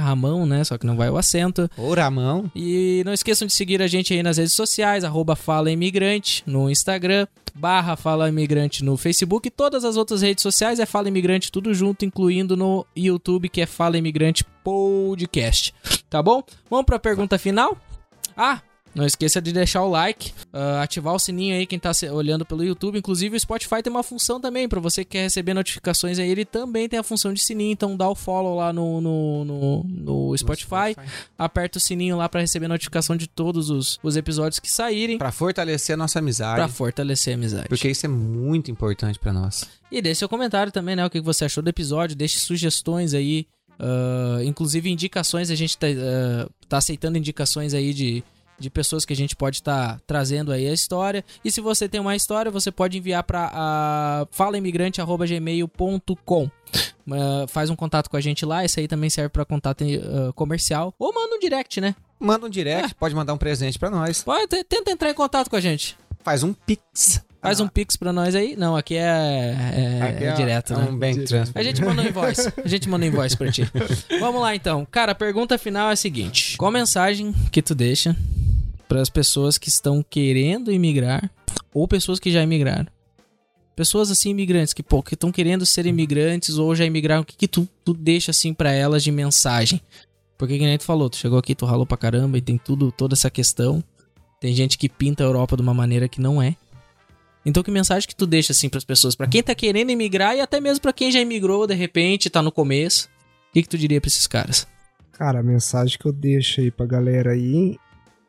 Ramão, né? Só que não vai o acento. Ô, Ramão. E não esqueçam de seguir a gente aí nas redes sociais, arroba Fala Imigrante no Instagram, barra Fala Imigrante no Facebook e todas as outras redes sociais é Fala Imigrante tudo junto, incluindo no YouTube que é Fala Imigrante Podcast. Tá bom? Vamos pra pergunta final? Ah, não esqueça de deixar o like, ah, ativar o sininho aí quem tá olhando pelo YouTube. Inclusive o Spotify tem uma função também, pra você que quer receber notificações aí, ele também tem a função de sininho, então dá o follow lá no, no, no, no Spotify aperta o sininho lá pra receber notificação de todos os, os episódios que saírem Pra fortalecer a nossa amizade. pra fortalecer a amizade. Porque isso é muito importante pra nós. E deixe seu comentário também, né? O que você achou do episódio, deixe sugestões aí, ah, inclusive indicações, a gente tá, ah, tá aceitando indicações aí de, de pessoas que a gente pode estar trazendo aí a história. E se você tem uma história, você pode enviar para uh, falaimigrante.gmail.com. Ah, faz um contato com a gente lá, esse aí também serve para contato ah, comercial. Ou manda um direct, né? Manda um direct, pode mandar um presente pra nós. Pode, tenta entrar em contato com a gente. Faz um pix. Faz um pix pra nós aí. Não, aqui é, é, Aqui é direto, é né? um bank transfer. A gente manda um invoice. A gente manda um invoice pra ti. Vamos lá então. Cara, a pergunta final é a seguinte: Qual mensagem que tu deixa para as pessoas que estão querendo imigrar ou pessoas que já imigraram? Pessoas assim imigrantes que pô, que estão querendo ser imigrantes ou já imigraram, o que que tu, tu deixa assim pra elas de mensagem? Porque que nem tu falou, tu chegou aqui, tu ralou pra caramba e tem tudo, toda essa questão. Tem gente que pinta a Europa de uma maneira que não é. Então que mensagem que tu deixa assim pras pessoas, Pra quem tá querendo imigrar e até mesmo pra quem já imigrou de repente, tá no começo? O que que tu diria pra esses caras? Cara, a mensagem que eu deixo aí pra galera aí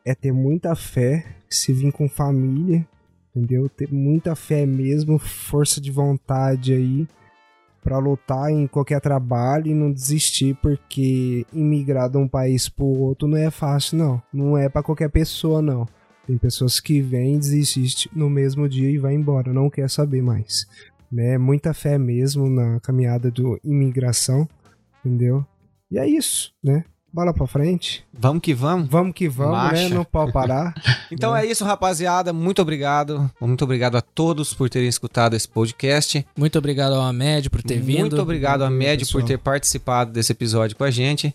é ter muita fé, se vir com família, entendeu? Ter muita fé mesmo, força de vontade aí pra lutar em qualquer trabalho e não desistir, porque imigrar de um país pro outro não é fácil, não. Não é pra qualquer pessoa, não. Tem pessoas que vêm, desistem no mesmo dia e vai embora, não quer saber mais. Né? Muita fé mesmo na caminhada do imigração, entendeu? E é isso, né? Bola pra frente. Vamos que vamos. Vamos que vamos, Marcha. né? Não pode parar. Então é isso, rapaziada. Muito obrigado. Muito obrigado a todos por terem escutado esse podcast. Muito obrigado ao Amédio por ter vindo. Muito obrigado a Valeu, Médio por ter participado desse episódio com a gente.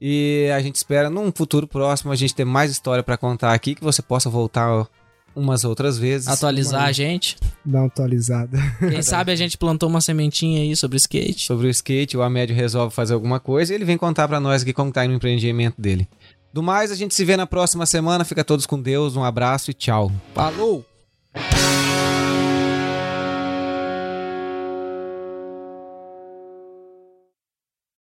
E a gente espera num futuro próximo a gente ter mais história pra contar aqui que você possa voltar umas outras vezes. Atualizar a gente. Dá uma atualizada. Quem sabe a gente plantou uma sementinha aí sobre skate. sobre o skate, o Amédio resolve fazer alguma coisa e ele vem contar pra nós aqui como tá indo o empreendimento dele. Do mais, a gente se vê na próxima semana. Fica todos com Deus, um abraço e tchau. Falou!